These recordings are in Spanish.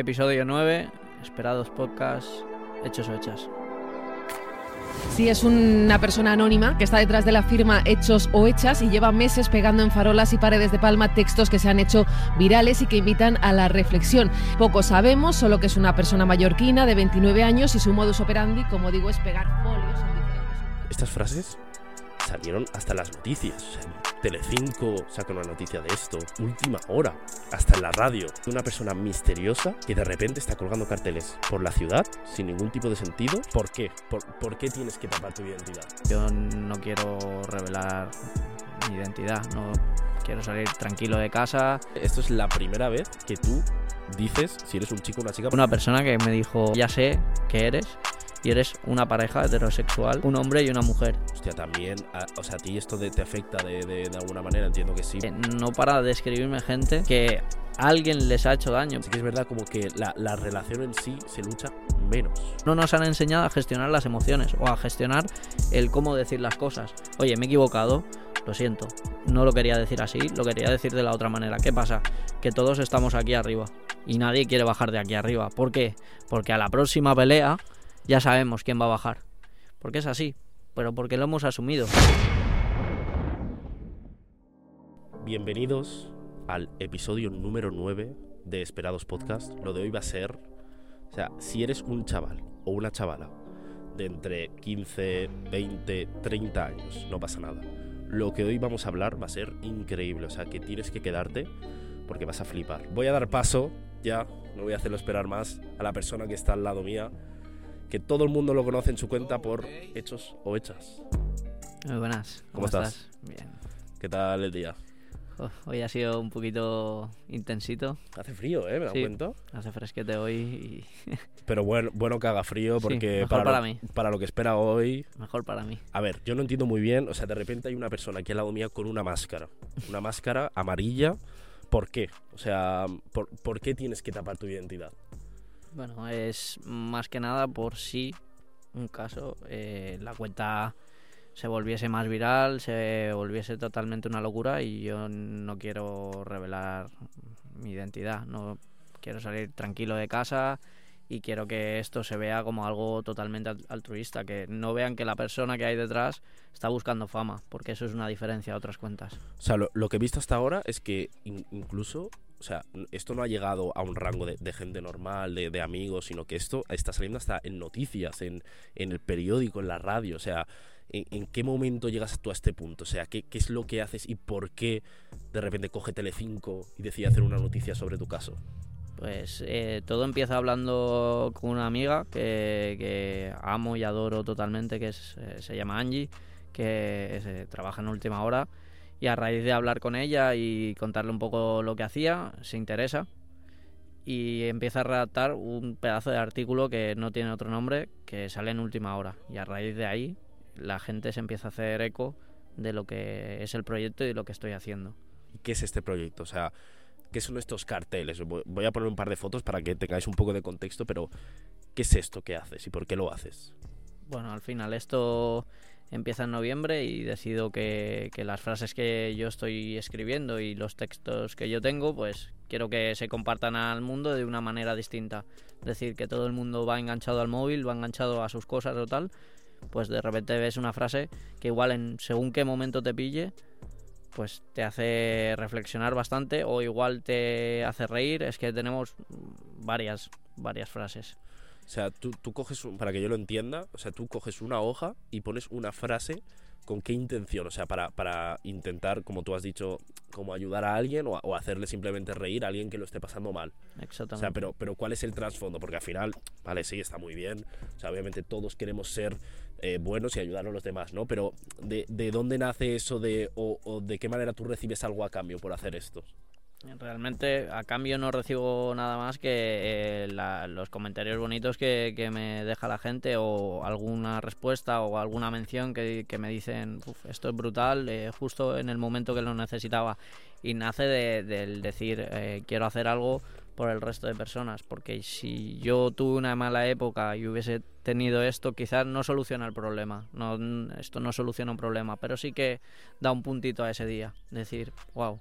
episodio 9, esperados podcast, hechos o hechas. Sí, es una persona anónima que está detrás de la firma Hechos o Hechas y lleva meses pegando en farolas y paredes de palma textos que se han hecho virales y que invitan a la reflexión. Poco sabemos, solo que es una persona mallorquina de 29 años y su modus operandi, como digo, es pegar folios en diferentes... Estas frases salieron hasta las noticias. O sea, Telecinco saca una noticia de esto, última hora, hasta en la radio. Una persona misteriosa que de repente está colgando carteles por la ciudad sin ningún tipo de sentido. ¿Por qué? ¿Por, por qué tienes que tapar tu identidad? Yo no quiero revelar mi identidad, no quiero salir tranquilo de casa. Esto es la primera vez que tú dices si eres un chico o una chica. Una persona que me dijo, ya sé que eres y eres una pareja heterosexual, un hombre y una mujer. Hostia, también, a- o sea, a ti esto de- te afecta de, de- de alguna manera, entiendo que sí. Eh, No para de escribirme gente que alguien les ha hecho daño. Sí que es verdad como que la, la relación en sí se lucha menos. No nos han enseñado a gestionar las emociones o a gestionar el cómo decir las cosas. Oye, me he equivocado, lo siento. No lo quería decir así, lo quería decir de la otra manera. ¿Qué pasa? Que todos estamos aquí arriba y nadie quiere bajar de aquí arriba. ¿Por qué? Porque a la próxima pelea ya sabemos quién va a bajar. Porque es así, pero porque lo hemos asumido. Bienvenidos al episodio número 9 de Esperados Podcast. Lo de hoy va a ser, o sea, si eres un chaval o una chavala de entre 15, 20, 30 años, no pasa nada. Lo que hoy vamos a hablar va a ser increíble, o sea, que tienes que quedarte porque vas a flipar. Voy a dar paso, ya, no voy a hacerlo esperar más, a la persona que está al lado mía, que todo el mundo lo conoce en su cuenta por hechos o hechas. Muy buenas. ¿Cómo estás? Bien. ¿Qué tal el día? Hoy ha sido un poquito intensito. Hace frío, ¿eh? Me da Sí. cuenta. Hace fresquete hoy y Pero bueno, bueno que haga frío porque mejor para, para lo, mí. para lo que espera hoy... mejor para mí. A ver, yo no entiendo muy bien, o sea, de repente hay una persona aquí al lado mía con una máscara. Una máscara amarilla. ¿Por qué? O sea, ¿por, por qué tienes que tapar tu identidad? Bueno, es más que nada por si un caso eh, la cuenta se volviese más viral, se volviese totalmente una locura y yo no quiero revelar mi identidad, no quiero salir tranquilo de casa y quiero que esto se vea como algo totalmente al- altruista, que no vean que la persona que hay detrás está buscando fama, porque eso es una diferencia a otras cuentas. O sea, lo, que he visto hasta ahora es que in- incluso, o sea, esto no ha llegado a un rango de, gente normal, de, amigos, sino que esto está saliendo hasta en noticias, en, en el periódico, en la radio. O sea, ¿en, en qué momento llegas tú a este punto? O sea, ¿qué, ¿qué es lo que haces y por qué de repente coge Telecinco y decide hacer una noticia sobre tu caso? Pues eh, todo empieza hablando con una amiga que, que amo y adoro totalmente, que es, eh, se llama Angie, que es, eh, trabaja en última hora. Y a raíz de hablar con ella y contarle un poco lo que hacía, se interesa y empieza a redactar un pedazo de artículo que no tiene otro nombre, que sale en última hora. Y a raíz de ahí la gente se empieza a hacer eco de lo que es el proyecto y de lo que estoy haciendo. ¿Y qué es este proyecto? O sea, ¿qué son estos carteles? Voy- a poner un par de fotos para que tengáis un poco de contexto, pero ¿qué es esto que haces y por qué lo haces? Bueno, al final esto empieza en noviembre y decido que, que las frases que yo estoy escribiendo y los textos que yo tengo, pues quiero que se compartan al mundo de una manera distinta. Es decir, que todo el mundo va enganchado al móvil, va enganchado a sus cosas o tal, pues de repente ves una frase que igual en según qué momento te pille, pues te hace reflexionar bastante o igual te hace reír. Es que tenemos varias, varias frases. O sea, tú, tú coges, para que yo lo entienda, o sea, tú coges una hoja y pones una frase con qué intención, o sea, para, para intentar, como tú has dicho, como ayudar a alguien o, o hacerle simplemente reír a alguien que lo esté pasando mal. O Exactamente. sea, pero, pero ¿cuál es el trasfondo? Porque al final, vale, sí, está muy bien. O sea, obviamente todos queremos ser eh, buenos y ayudar a los demás, ¿no? Pero ¿de, de dónde nace eso de, o, o de qué manera tú recibes algo a cambio por hacer esto? Realmente a cambio no recibo nada más que eh, la- los comentarios bonitos que, que me deja la gente o alguna respuesta o alguna mención que, que me dicen "Uf, esto es brutal eh, justo en el momento que lo necesitaba y nace de- del decir eh, quiero hacer algo por el resto de personas porque si yo tuve una mala época y hubiese tenido esto quizás no soluciona el problema no, esto no soluciona un problema pero sí que da un puntito a ese día decir wow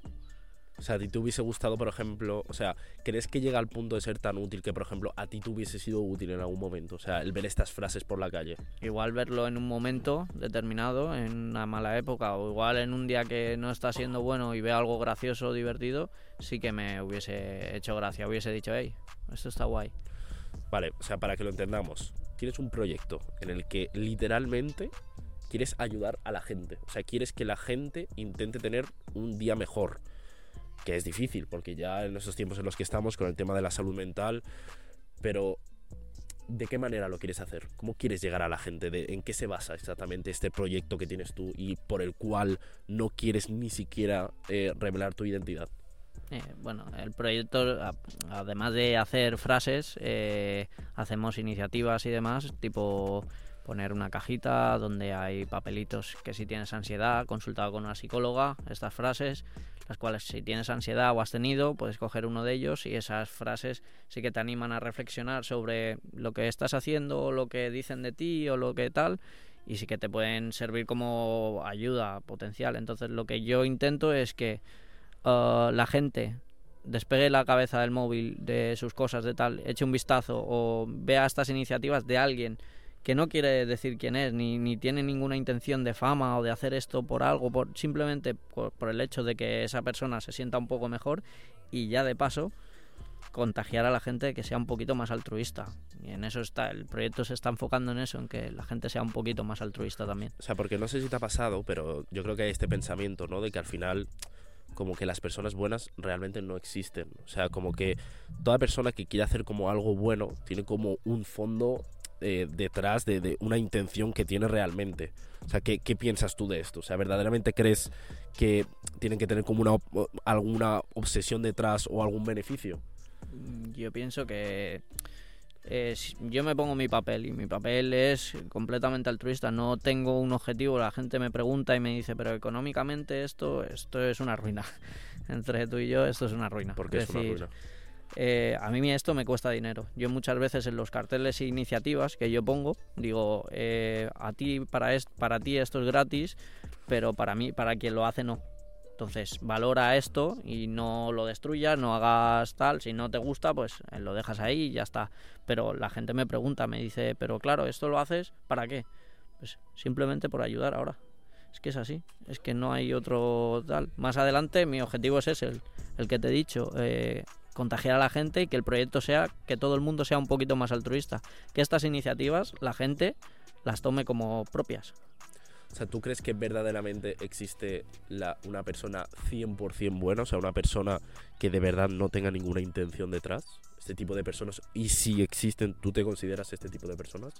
O sea, a ti te hubiese gustado, por ejemplo, o sea, ¿crees que llega al punto de ser tan útil que, por ejemplo, a ti te hubiese sido útil en algún momento? O sea, el ver estas frases por la calle. Igual verlo en un momento determinado, en una mala época, o igual en un día que no está siendo bueno y veo algo gracioso o divertido, sí que me hubiese hecho gracia, hubiese dicho, hey, esto está guay. Vale, o sea, para que lo entendamos, tienes un proyecto en el que literalmente quieres ayudar a la gente. O sea, quieres que la gente intente tener un día mejor que es difícil, porque ya en estos tiempos en los que estamos con el tema de la salud mental, pero ¿de qué manera lo quieres hacer? ¿Cómo quieres llegar a la gente? ¿De, ¿En qué se basa exactamente este proyecto que tienes tú y por el cual no quieres ni siquiera eh, revelar tu identidad? Eh, bueno, el proyecto, además de hacer frases, eh, hacemos iniciativas y demás, tipo poner una cajita donde hay papelitos que si tienes ansiedad, consultado con una psicóloga, estas frases, las cuales si tienes ansiedad o has tenido, puedes coger uno de ellos y esas frases sí que te animan a reflexionar sobre lo que estás haciendo o lo que dicen de ti o lo que tal y sí que te pueden servir como ayuda potencial. Entonces lo que yo intento es que uh, la gente despegue la cabeza del móvil de sus cosas de tal, eche un vistazo o vea estas iniciativas de alguien que no quiere decir quién es, ni, ni tiene ninguna intención de fama o de hacer esto por algo, por, simplemente por, el hecho de que esa persona se sienta un poco mejor y ya de paso contagiar a la gente que sea un poquito más altruista. Y en eso está, el proyecto se está enfocando en eso, en que la gente sea un poquito más altruista también. O sea, porque no sé si te ha pasado, pero yo creo que hay este pensamiento, ¿no? De que al final como que las personas buenas realmente no existen. O sea, como que toda persona que quiere hacer como algo bueno tiene como un fondo eh, detrás de, una intención que tiene realmente. O sea, ¿qué, piensas tú de esto? O sea, ¿verdaderamente crees que tienen que tener como una, alguna obsesión detrás o algún beneficio? Mm, yo pienso que yo me pongo mi papel y mi papel es completamente altruista. No tengo un objetivo. La gente me pregunta y me dice, pero económicamente esto, esto es una ruina. Entre tú y yo, esto es una ruina. ¿Por qué es, una ruina? Eh, a mí esto me cuesta dinero. Yo muchas veces en los carteles e iniciativas que yo pongo, digo, eh, a ti para, para ti esto es gratis, pero para mí, para quien lo hace no. Entonces, valora esto y no lo destruyas, no hagas tal. Si no te gusta, pues eh, lo dejas ahí y ya está. Pero la gente me pregunta, me dice, pero claro, ¿esto lo haces para qué? Pues simplemente por ayudar ahora. Es que es así, es que no hay otro tal. Más adelante mi objetivo es ese, el, el que te he dicho, contagiar a la gente y que el proyecto sea que todo el mundo sea un poquito más altruista. Que estas iniciativas la gente las tome como propias. O sea, ¿tú crees que verdaderamente existe la, una persona 100% buena? O sea, una persona que de verdad no tenga ninguna intención detrás. Este tipo de personas. Y si existen, ¿tú te consideras este tipo de personas?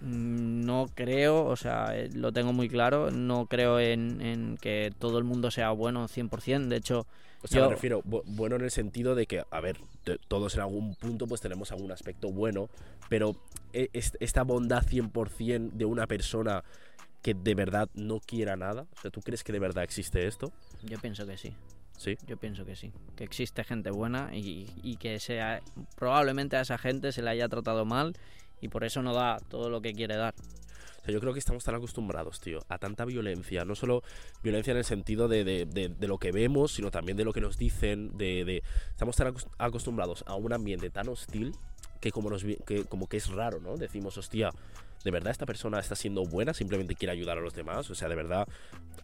Mm, no creo, o sea, eh, lo tengo muy claro. No creo en, en que todo el mundo sea bueno 100%. De hecho, o sea, me refiero, bueno en el sentido de que, a ver, todos en algún punto pues tenemos algún aspecto bueno, pero e, esta bondad 100% de una persona que de verdad no quiera nada, o sea, ¿tú crees que de verdad existe esto? Yo pienso que sí. ¿Sí? Yo pienso que sí. Que existe gente buena y, y que sea, probablemente a esa gente se le haya tratado mal y por eso no da todo lo que quiere dar yo creo que estamos tan acostumbrados, tío, a tanta violencia. No solo violencia en el sentido de, de, de, lo que vemos, sino también de lo que nos dicen. De, Estamos tan acostumbrados a un ambiente tan hostil que como, nos, que como que es raro, ¿no? Decimos, hostia, ¿de verdad esta persona está siendo buena? Simplemente quiere ayudar a los demás. O sea, ¿de verdad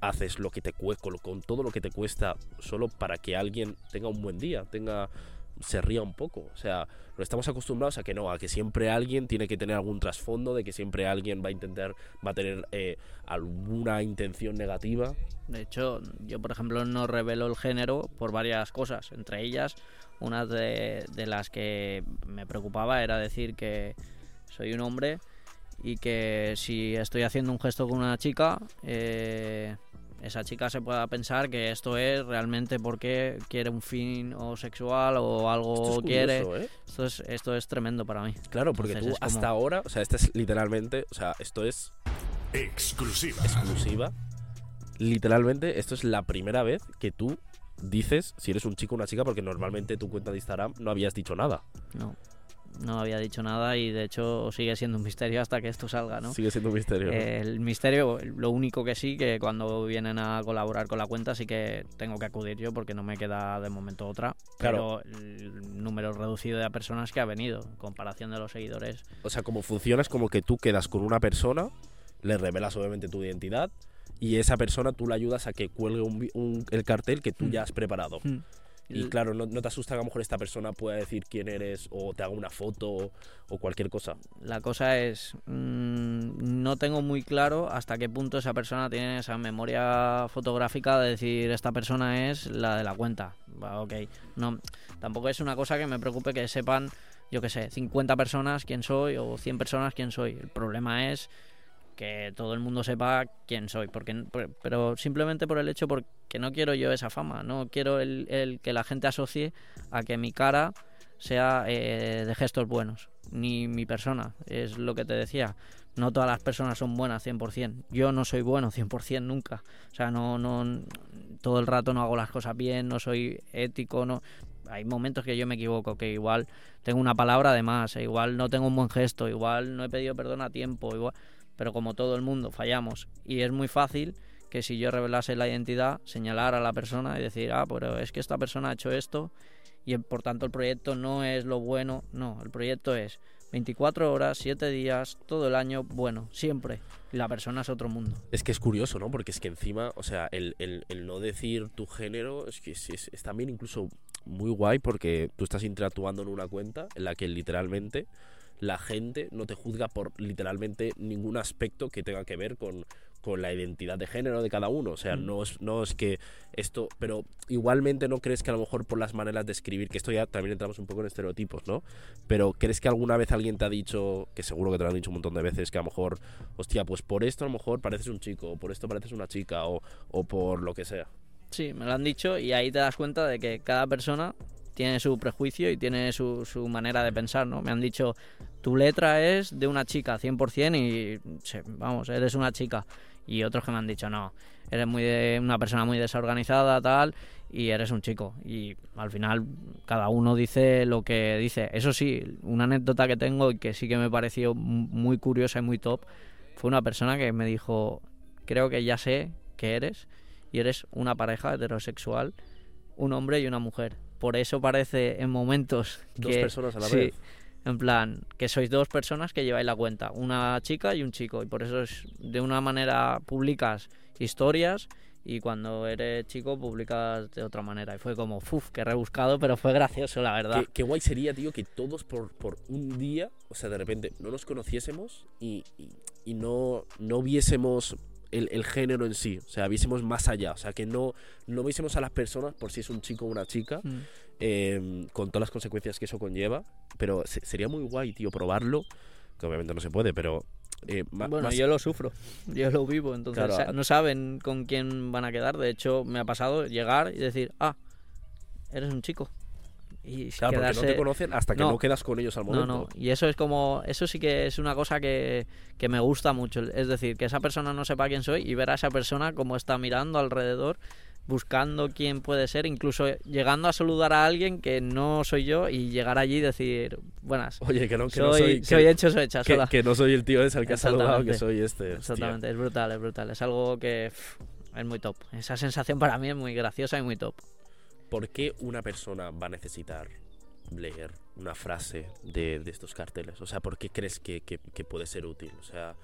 haces lo que te cuesta, con todo lo que te cuesta, solo para que alguien tenga un buen día, tenga se ría un poco. O sea, no estamos acostumbrados a que no, a que siempre alguien tiene que tener algún trasfondo, de que siempre alguien va a intentar, va a tener eh, alguna intención negativa. De hecho, yo por ejemplo no revelo el género por varias cosas. Entre ellas, una de, de las que me preocupaba era decir que soy un hombre y que si estoy haciendo un gesto con una chica, eh, esa chica se pueda pensar que esto es realmente porque quiere un fin o sexual o algo quiere. ¿eh? Esto es esto es tremendo para mí. Claro, porque tú hasta ahora, o sea, esto es literalmente, o sea, esto es exclusiva. Exclusiva. Literalmente, esto es la primera vez que tú dices si eres un chico o una chica porque normalmente tu cuenta de Instagram no habías dicho nada. No. No había dicho nada y de hecho sigue siendo un misterio hasta que esto salga, ¿no? Sigue siendo un misterio. El misterio, lo único que sí, que cuando vienen a colaborar con la cuenta sí que tengo que acudir yo porque no me queda de momento otra. Claro. Pero el número reducido de personas que ha venido, en comparación de los seguidores. O sea, como funciona es como que tú quedas con una persona, le revelas obviamente tu identidad y esa persona tú le ayudas a que cuelgue un un- el cartel que tú Mm. ya has preparado. Mm. Y claro, no, no te asusta que a lo mejor esta persona pueda decir quién eres o te haga una foto o, o cualquier cosa. La cosa es, mm, no tengo muy claro hasta qué punto esa persona tiene esa memoria fotográfica de decir esta persona es la de la cuenta. Va, ok, no, tampoco es una cosa que me preocupe que sepan, yo qué sé, 50 personas quién soy o 100 personas quién soy. El problema es que todo el mundo sepa quién soy, porque, por- pero simplemente por el hecho porque no quiero yo esa fama, no quiero el, el que la gente asocie a que mi cara sea eh, de gestos buenos, ni mi persona, es lo que te decía. No todas las personas son buenas 100%. Yo no soy bueno 100% nunca. O sea, no, no, todo el rato no hago las cosas bien, no soy ético, no. Hay momentos que yo me equivoco, que igual tengo una palabra de más, e igual no tengo un buen gesto, igual no he pedido perdón a tiempo, igual pero como todo el mundo fallamos y es muy fácil que si yo revelase la identidad, señalar a la persona y decir, ah, pero es que esta persona ha hecho esto y por tanto el proyecto no es lo bueno, no, el proyecto es 24 horas, 7 días, todo el año, bueno, siempre. La persona es otro mundo. Es que es curioso, ¿no? Porque es que encima, o sea, el, el- no decir tu género es que es- es también incluso muy guay porque tú estás interactuando en una cuenta en la que literalmente la gente no te juzga por literalmente ningún aspecto que tenga que ver con, con la identidad de género de cada uno. O sea, Mm. no, es, no es que esto... Pero igualmente no crees que a lo mejor por las maneras de escribir, que esto ya también entramos un poco en estereotipos, ¿no? Pero ¿crees que alguna vez alguien te ha dicho, que seguro que te lo han dicho un montón de veces, que a lo mejor, hostia, pues por esto a lo mejor pareces un chico, o por esto pareces una chica, o, o por lo que sea? Sí, me lo han dicho y ahí te das cuenta de que cada persona tiene su prejuicio y tiene su, su manera de pensar, ¿no? Me han dicho, tu letra es de una chica 100% y, vamos, eres una chica. Y otros que me han dicho, no, eres muy de, una persona muy desorganizada, tal, y eres un chico. Y al final cada uno dice lo que dice. Eso sí, una anécdota que tengo y que sí que me pareció mu- muy curiosa y muy top, fue una persona que me dijo, creo que ya sé que eres, y eres una pareja heterosexual, un hombre y una mujer. Por eso parece en momentos Dos que- personas a la sí, vez. En plan, que sois dos personas que lleváis la cuenta, una chica y un chico, y por eso es, de una manera publicas historias y cuando eres chico publicas de otra manera. Y fue como, uff, qué rebuscado, pero fue gracioso, la verdad. Qué, qué guay sería, tío, que todos por, por un día, o sea, de repente no nos conociésemos y, y- y no, no viésemos el, el género en sí, o sea, viésemos más allá, o sea, que no, no viésemos a las personas por si es un chico o una chica, Mm. Eh, con todas las consecuencias que eso conlleva, pero se- sería muy guay, tío, probarlo, que obviamente no se puede, pero... eh, ma- Bueno, más- yo lo sufro, yo lo vivo, entonces Claro, o sea, no saben con quién van a quedar. De hecho, me ha pasado llegar y decir, ah, eres un chico. Y Claro, porque no quedarse- te conocen hasta que no, No. quedas con ellos al No, momento. no, y eso es como, eso sí que es una cosa que, que me gusta mucho, es decir, que esa persona no sepa quién soy y ver a esa persona como está mirando alrededor, buscando quién puede ser, incluso llegando a saludar a alguien que no soy yo y llegar allí y decir, buenas, Oye, que no, que soy, no soy... soy que, hecho, soy hecha que- no soy el tío ese al que has saludado, que soy este. hostia. Exactamente, es brutal, es brutal, es algo que pff, es muy top. Esa sensación para mí es muy graciosa y muy top. ¿Por qué una persona va a necesitar leer una frase de, de estos carteles? O sea, ¿por qué crees que, que- que puede ser útil? O sea,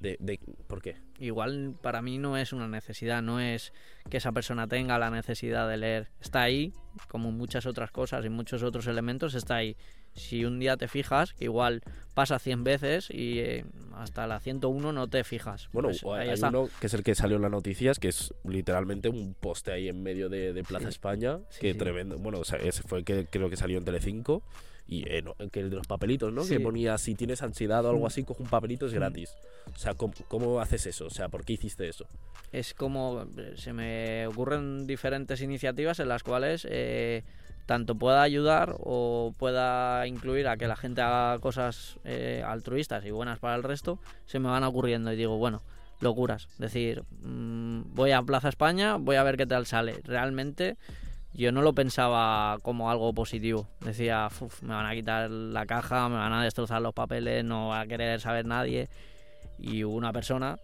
de, de- ¿por qué? igual para mí no es una necesidad, no es que esa persona tenga la necesidad de leer. Está ahí, como muchas otras cosas y muchos otros elementos, está ahí. Si un día te fijas, que igual pasa 100 veces y eh, hasta la 101 no te fijas. Bueno, Pues hay está. uno que es el que salió en las noticias, que es literalmente un poste ahí en medio de, de Plaza Sí. España, Sí, que sí. tremendo. Bueno, o sea, ese fue el que creo que salió en Telecinco. Y eh, no, que el de los papelitos, ¿no? Que Sí. ponía si tienes ansiedad o algo así, coge un papelito, es Mm. gratis. O sea, ¿cómo, cómo haces eso? O sea, ¿por qué hiciste eso? es como eh, se me ocurren diferentes iniciativas en las cuales eh, tanto pueda ayudar o pueda incluir a que la gente haga cosas eh, altruistas y buenas para el resto, se me van ocurriendo y digo, bueno, locuras. Decir, mm, voy a Plaza España, voy a ver qué tal sale. Realmente yo no lo pensaba como algo positivo. Decía, "Uf, me van a quitar la caja, me van a destrozar los papeles, no va a querer saber nadie. Y hubo una persona,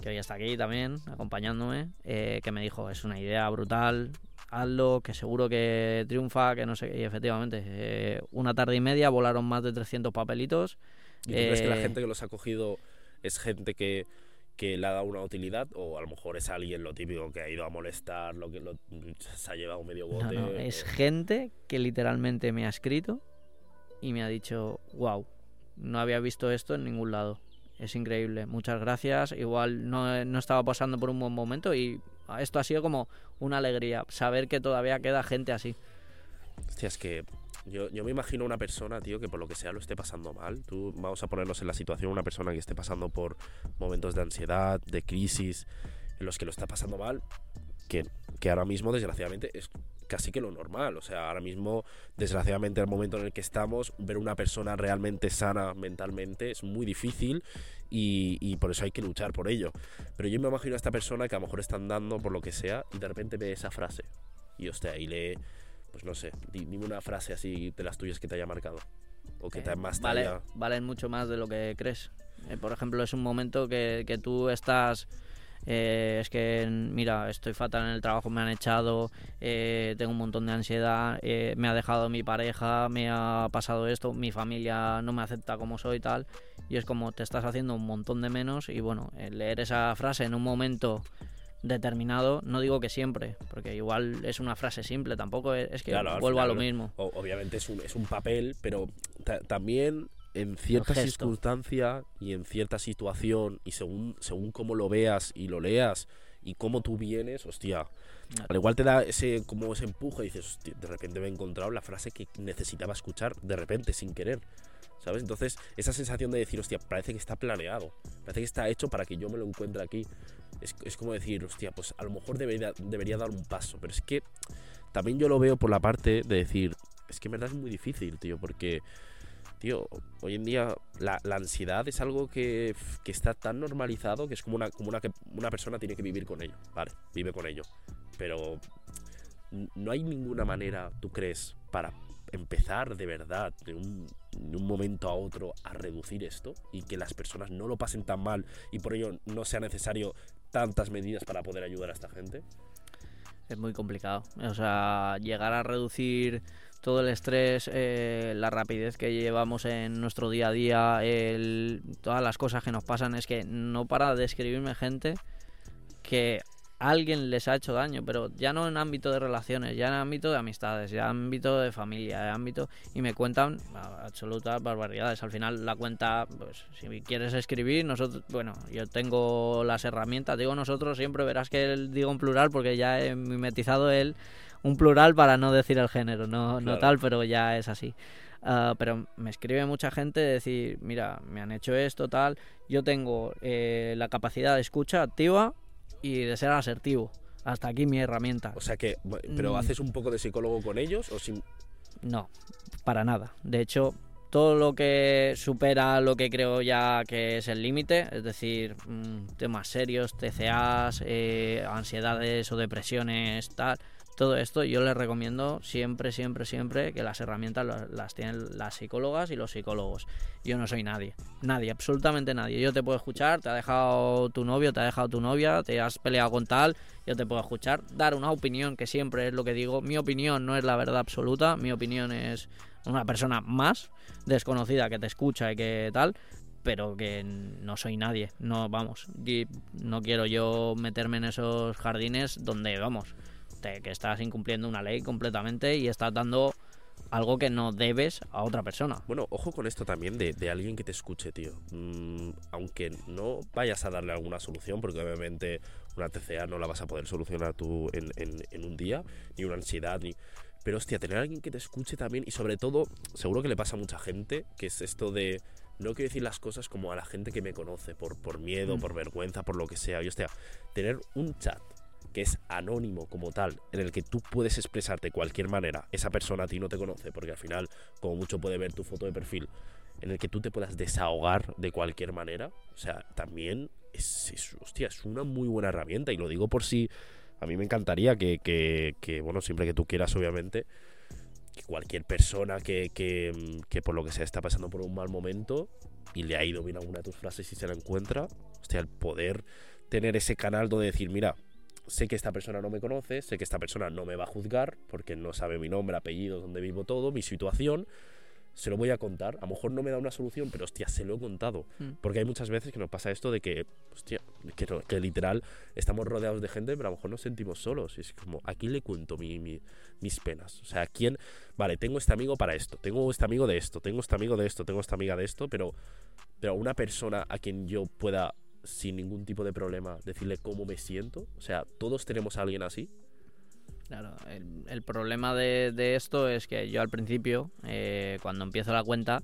que hoy está aquí también, acompañándome, eh, que me dijo, es una idea brutal, hazlo, que seguro que triunfa, que no sé. Y efectivamente, eh, una tarde y media volaron más de 300 papelitos. ¿Y tú crees que la Eh, gente que los ha cogido es gente que, que le ha dado una utilidad? ¿O a lo mejor es alguien lo típico que ha ido a molestar, lo que lo- se ha llevado medio No, bote? no, es o- gente que literalmente me ha escrito y me ha dicho, wow, no había visto esto en ningún lado. Es increíble, muchas gracias. Igual no, no estaba pasando por un buen momento y esto ha sido como una alegría, saber que todavía queda gente así. Hostia, es que yo, yo me imagino una persona, tío, que por lo que sea lo esté pasando mal. Tú, vamos a ponernos en la situación, una persona que esté pasando por momentos de ansiedad, de crisis, en los que lo está pasando mal, que, que ahora mismo, desgraciadamente, es casi que lo normal. O sea, ahora mismo, desgraciadamente, el momento en el que estamos, ver una persona realmente sana mentalmente es muy difícil y, y por eso hay que luchar por ello. Pero yo me imagino a esta persona que a lo mejor está andando por lo que sea y de repente ve esa frase. Y hostia, y lee, pues no sé, di- dime una frase así de las tuyas que te haya marcado. O que te Eh, más te vale, haya- valen mucho más de lo que crees. Eh, por ejemplo, es un momento que, que tú estás... eh, es que, mira, estoy fatal en el trabajo, me han echado, eh, tengo un montón de ansiedad, eh, me ha dejado mi pareja, me ha pasado esto, mi familia no me acepta como soy y tal. Y es como te estás haciendo un montón de menos y bueno, leer esa frase en un momento determinado, no digo que siempre, porque igual es una frase simple, tampoco es, es que Claro, vuelvo a lo mismo. obviamente es un, es un papel, pero ta- también en cierta circunstancia y en cierta situación y según, según cómo lo veas y lo leas y cómo tú vienes, hostia, al igual te da ese como ese empuje y dices, "Hostia, de repente me he encontrado la frase que necesitaba escuchar de repente, sin querer. ¿Sabes? Entonces, esa sensación de decir, hostia, parece que está planeado, parece que está hecho para que yo me lo encuentre aquí. Es, es como decir, hostia, pues a lo mejor debería, debería dar un paso, pero es que también yo lo veo por la parte de decir, es que en verdad es muy difícil, tío, porque, tío, hoy en día la, la ansiedad es algo que, que está tan normalizado que es como una, como una, que una persona tiene que vivir con ello, vale, vive con ello, pero no hay ninguna manera, tú crees, para empezar de verdad de un, de un momento a otro a reducir esto y que las personas no lo pasen tan mal y por ello no sea necesario tantas medidas para poder ayudar a esta gente. Es muy complicado. O sea, llegar a reducir todo el estrés, eh, la rapidez que llevamos en nuestro día a día, todas las cosas que nos pasan, es que no para de escribirme gente que alguien les ha hecho daño, pero ya no en ámbito de relaciones, ya en ámbito de amistades, ya en ámbito de familia, en ámbito y me cuentan ah, absolutas barbaridades. Al final la cuenta, pues si quieres escribir, nosotros, bueno, yo tengo las herramientas, digo nosotros siempre verás que él digo en plural porque ya he mimetizado él un plural para no decir el género, no, no tal, pero ya es así. Ah, pero me escribe mucha gente de decir, mira, me han hecho esto, tal. Yo tengo eh, la capacidad de escucha activa y de ser asertivo. Hasta aquí mi herramienta. O sea que, pero Mm. haces un poco de psicólogo con ellos o sin... No, para nada. De hecho, todo lo que supera lo que creo ya que es el límite, es decir, mm, temas serios, TCAs, eh, ansiedades o depresiones, tal, todo esto yo les recomiendo siempre, siempre, siempre que las herramientas las tienen las psicólogas y los psicólogos. Yo no soy nadie, nadie, absolutamente nadie. Yo te puedo escuchar, te ha dejado tu novio, te ha dejado tu novia, te has peleado con tal, yo te puedo escuchar, dar una opinión, que siempre es lo que digo. Mi opinión no es la verdad absoluta, mi opinión es una persona más desconocida que te escucha y que tal, pero que no soy nadie. No, vamos, no quiero yo meterme en esos jardines donde, vamos, te- que estás incumpliendo una ley completamente y estás dando algo que no debes a otra persona. Bueno, ojo con esto también de, de alguien que te escuche, tío. Mm, aunque no vayas a darle alguna solución, porque obviamente una TCA no la vas a poder solucionar tú en, en- en un día, ni una ansiedad, ni... Pero hostia, tener a alguien que te escuche también y sobre todo, seguro que le pasa a mucha gente, que es esto de... No quiero decir las cosas como a la gente que me conoce, por, por miedo, Mm. por vergüenza, por lo que sea. Y hostia, tener un chat que es anónimo como tal, en el que tú puedes expresarte de cualquier manera, esa persona a ti no te conoce, porque al final, como mucho puede ver tu foto de perfil, en el que tú te puedas desahogar de cualquier manera, o sea, también es, es- una muy buena herramienta, y lo digo por si A mí me encantaría que, que, que, bueno, siempre que tú quieras, obviamente, que cualquier persona que, que, que por lo que sea está pasando por un mal momento y le ha ido bien alguna de tus frases y se la encuentra, hostia, el poder tener ese canal donde decir, mira, sé que esta persona no me conoce, sé que esta persona no me va a juzgar porque no sabe mi nombre, apellido, dónde vivo todo, mi situación, se lo voy a contar. A lo mejor no me da una solución, pero hostia, se lo he contado. Mm. Porque hay muchas veces que nos pasa esto de que, hostia, que, no- que literal estamos rodeados de gente, pero a lo mejor nos sentimos solos. Y es como, ¿a quién le cuento mi- mi- mis penas? O sea, ¿a quién? Vale, tengo este amigo para esto, tengo este amigo de esto, tengo este amigo de esto, tengo esta amiga de esto, pero, pero una persona a quien yo pueda, sin ningún tipo de problema, decirle cómo me siento. O sea, todos tenemos a alguien así. Claro, el, el problema de, de esto es que yo al principio, eh, cuando empiezo la cuenta,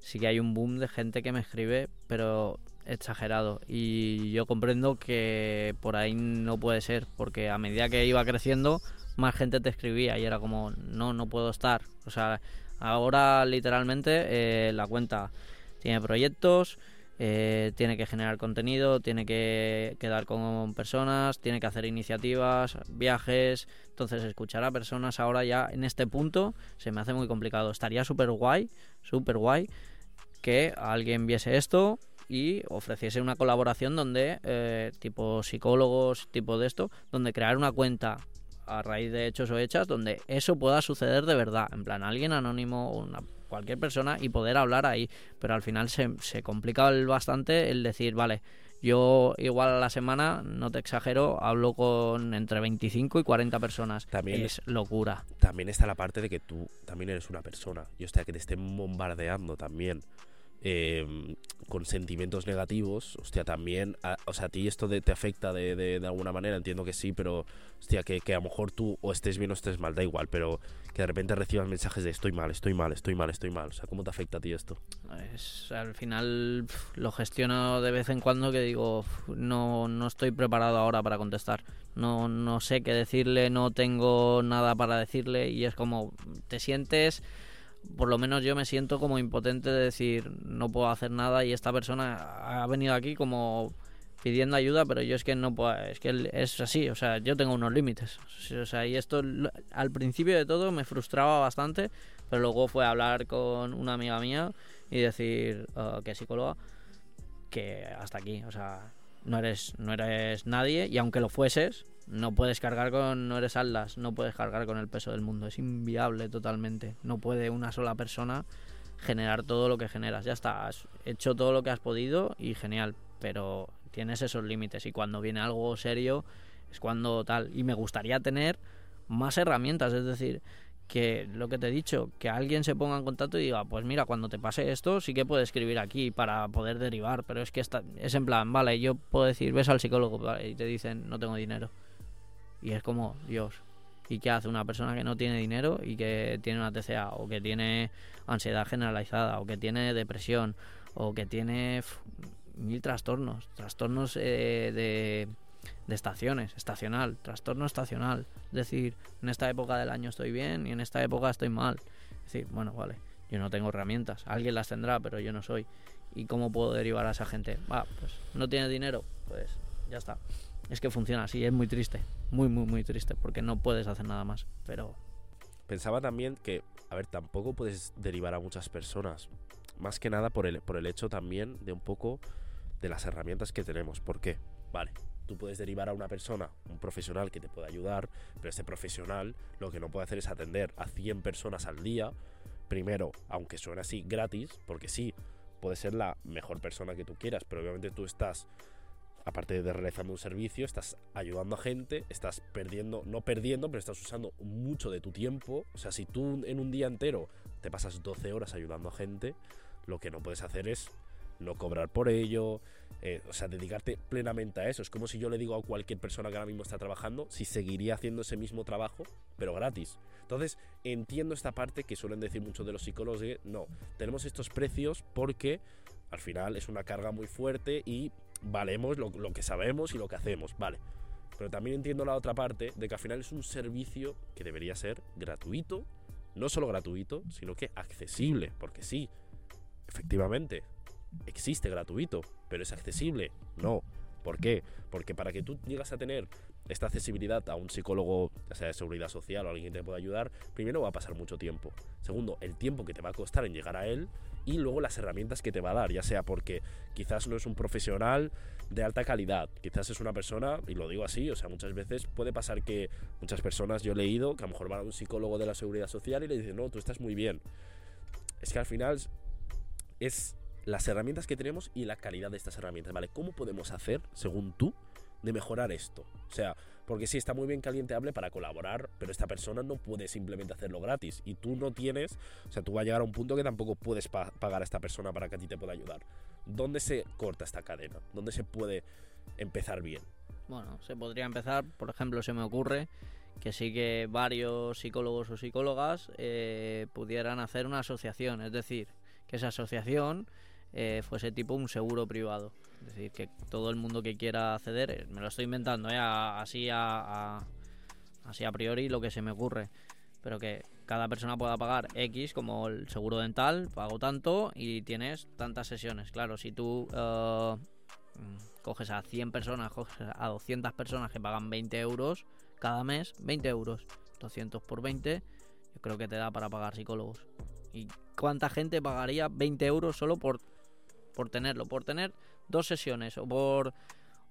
sí que hay un boom de gente que me escribe, pero exagerado. Y yo comprendo que por ahí no puede ser, porque a medida que iba creciendo, más gente te escribía y era como, no, no puedo estar. O sea, ahora literalmente eh, la cuenta tiene proyectos, eh, tiene que generar contenido, tiene que quedar con personas, tiene que hacer iniciativas, viajes. Entonces, escuchar a personas ahora ya en este punto se me hace muy complicado. Estaría súper guay, súper guay que alguien viese esto y ofreciese una colaboración donde, eh, tipo psicólogos, tipo de esto, donde crear una cuenta a raíz de hechos o hechas donde eso pueda suceder de verdad. En plan, alguien anónimo o una, cualquier persona y poder hablar ahí. Pero al final se, se complica bastante el decir, vale, yo igual a la semana, no te exagero, hablo con entre 25 y 40 personas. También- es locura. También está la parte de que tú también eres una persona. Y hostia, que te estén bombardeando también eh, con sentimientos negativos. Hostia, también. a- o sea, a ti esto de- te afecta de, de- de alguna manera, entiendo que sí, pero. Hostia, que, a lo mejor tú o estés bien o estés mal, da igual, pero que de repente recibas mensajes de estoy mal, estoy mal, estoy mal, estoy mal. O sea, ¿cómo te afecta a ti esto? Es, al final lo gestiono de vez en cuando que digo, no, no estoy preparado ahora para contestar. No, no sé qué decirle, no tengo nada para decirle y es como, te sientes, por lo menos yo me siento como impotente de decir, no puedo hacer nada y esta persona ha venido aquí como pidiendo ayuda, pero yo es que no puedo, es que es así, o sea, yo tengo unos límites. O sea, y esto al principio de todo me frustraba bastante, pero luego fue hablar con una amiga mía y decir uh, que psicóloga que hasta aquí, o sea, no eres no eres nadie y aunque lo fueses, no puedes cargar con no eres Atlas, no puedes cargar con el peso del mundo, es inviable totalmente. No puede una sola persona generar todo lo que generas. Ya está, has hecho todo lo que has podido y genial, pero tienes esos límites y cuando viene algo serio es cuando tal y me gustaría tener más herramientas, es decir, que lo que te he dicho, que alguien se ponga en contacto y diga, pues mira, cuando te pase esto, sí que puedes escribir aquí para poder derivar, pero es que está, es en plan, vale, yo puedo decir, ves al psicólogo y te dicen, no tengo dinero. Y es como, Dios, ¿y qué hace una persona que no tiene dinero y que tiene una TCA o que tiene ansiedad generalizada o que tiene depresión o que tiene mil trastornos, trastornos eh, de, de estaciones, estacional, trastorno estacional. Es decir, en esta época del año estoy bien y en esta época estoy mal. Es decir, bueno, vale, yo no tengo herramientas, alguien las tendrá, pero yo no soy. ¿Y cómo puedo derivar a esa gente? Va, pues no tiene dinero, pues ya está. Es que funciona así, es muy triste, muy, muy, muy triste, porque no puedes hacer nada más. Pero Pensaba también que, a ver, tampoco puedes derivar a muchas personas. Más que nada por el, por el hecho también de un poco de las herramientas que tenemos. ¿Por qué? Vale, tú puedes derivar a una persona, un profesional que te pueda ayudar, pero ese profesional lo que no puede hacer es atender a 100 personas al día. Primero, aunque suene así, gratis, porque sí, puede ser la mejor persona que tú quieras, pero obviamente tú estás aparte de realizando un servicio, estás ayudando a gente, estás perdiendo, no perdiendo, pero estás usando mucho de tu tiempo. O sea, si tú en un día entero te pasas 12 horas ayudando a gente, lo que no puedes hacer es no cobrar por ello, eh, o sea, dedicarte plenamente a eso. Es como si yo le digo a cualquier persona que ahora mismo está trabajando si seguiría haciendo ese mismo trabajo, pero gratis. Entonces, entiendo esta parte que suelen decir muchos de los psicólogos de no, tenemos estos precios porque al final es una carga muy fuerte y valemos lo, lo, que sabemos y lo que hacemos, vale. Pero también entiendo la otra parte de que al final es un servicio que debería ser gratuito, no solo gratuito, sino que accesible, porque sí, efectivamente, existe gratuito, pero es accesible, no. ¿Por qué? Porque para que tú llegas a tener esta accesibilidad a un psicólogo, ya sea de seguridad social o alguien que te pueda ayudar, primero va a pasar mucho tiempo. Segundo, el tiempo que te va a costar en llegar a él y luego las herramientas que te va a dar, ya sea porque quizás no es un profesional de alta calidad, quizás es una persona, y lo digo así, o sea, muchas veces puede pasar que muchas personas, yo he leído, que a lo mejor van a un psicólogo de la seguridad social y le dicen, no, tú estás muy bien. Es que al final es las herramientas que tenemos y la calidad de estas herramientas, ¿vale? ¿Cómo podemos hacer, según tú, de mejorar esto? O sea, porque sí está muy bien que alguien te hable para colaborar, pero esta persona no puede simplemente hacerlo gratis y tú no tienes, o sea, tú vas a llegar a un punto que tampoco puedes pagar a esta persona para que a ti te pueda ayudar. ¿Dónde se corta esta cadena? ¿Dónde se puede empezar bien? Bueno, se podría empezar, por ejemplo, se me ocurre que sí que varios psicólogos o psicólogas eh, pudieran hacer una asociación, es decir, que esa asociación eh, fuese tipo un seguro privado. Es decir, que todo el mundo que quiera acceder, eh, me lo estoy inventando, ¿eh? así, a, así a priori lo que se me ocurre, pero que cada persona pueda pagar X como el seguro dental, pago tanto y tienes tantas sesiones. Claro, si tú mm, coges a 100 personas, coges a 200 personas que pagan 20 euros cada mes, 20 euros, 200 por 20, yo creo que te da para pagar psicólogos. ¿Y cuánta gente pagaría 20 euros solo por por tenerlo, por tener dos sesiones o por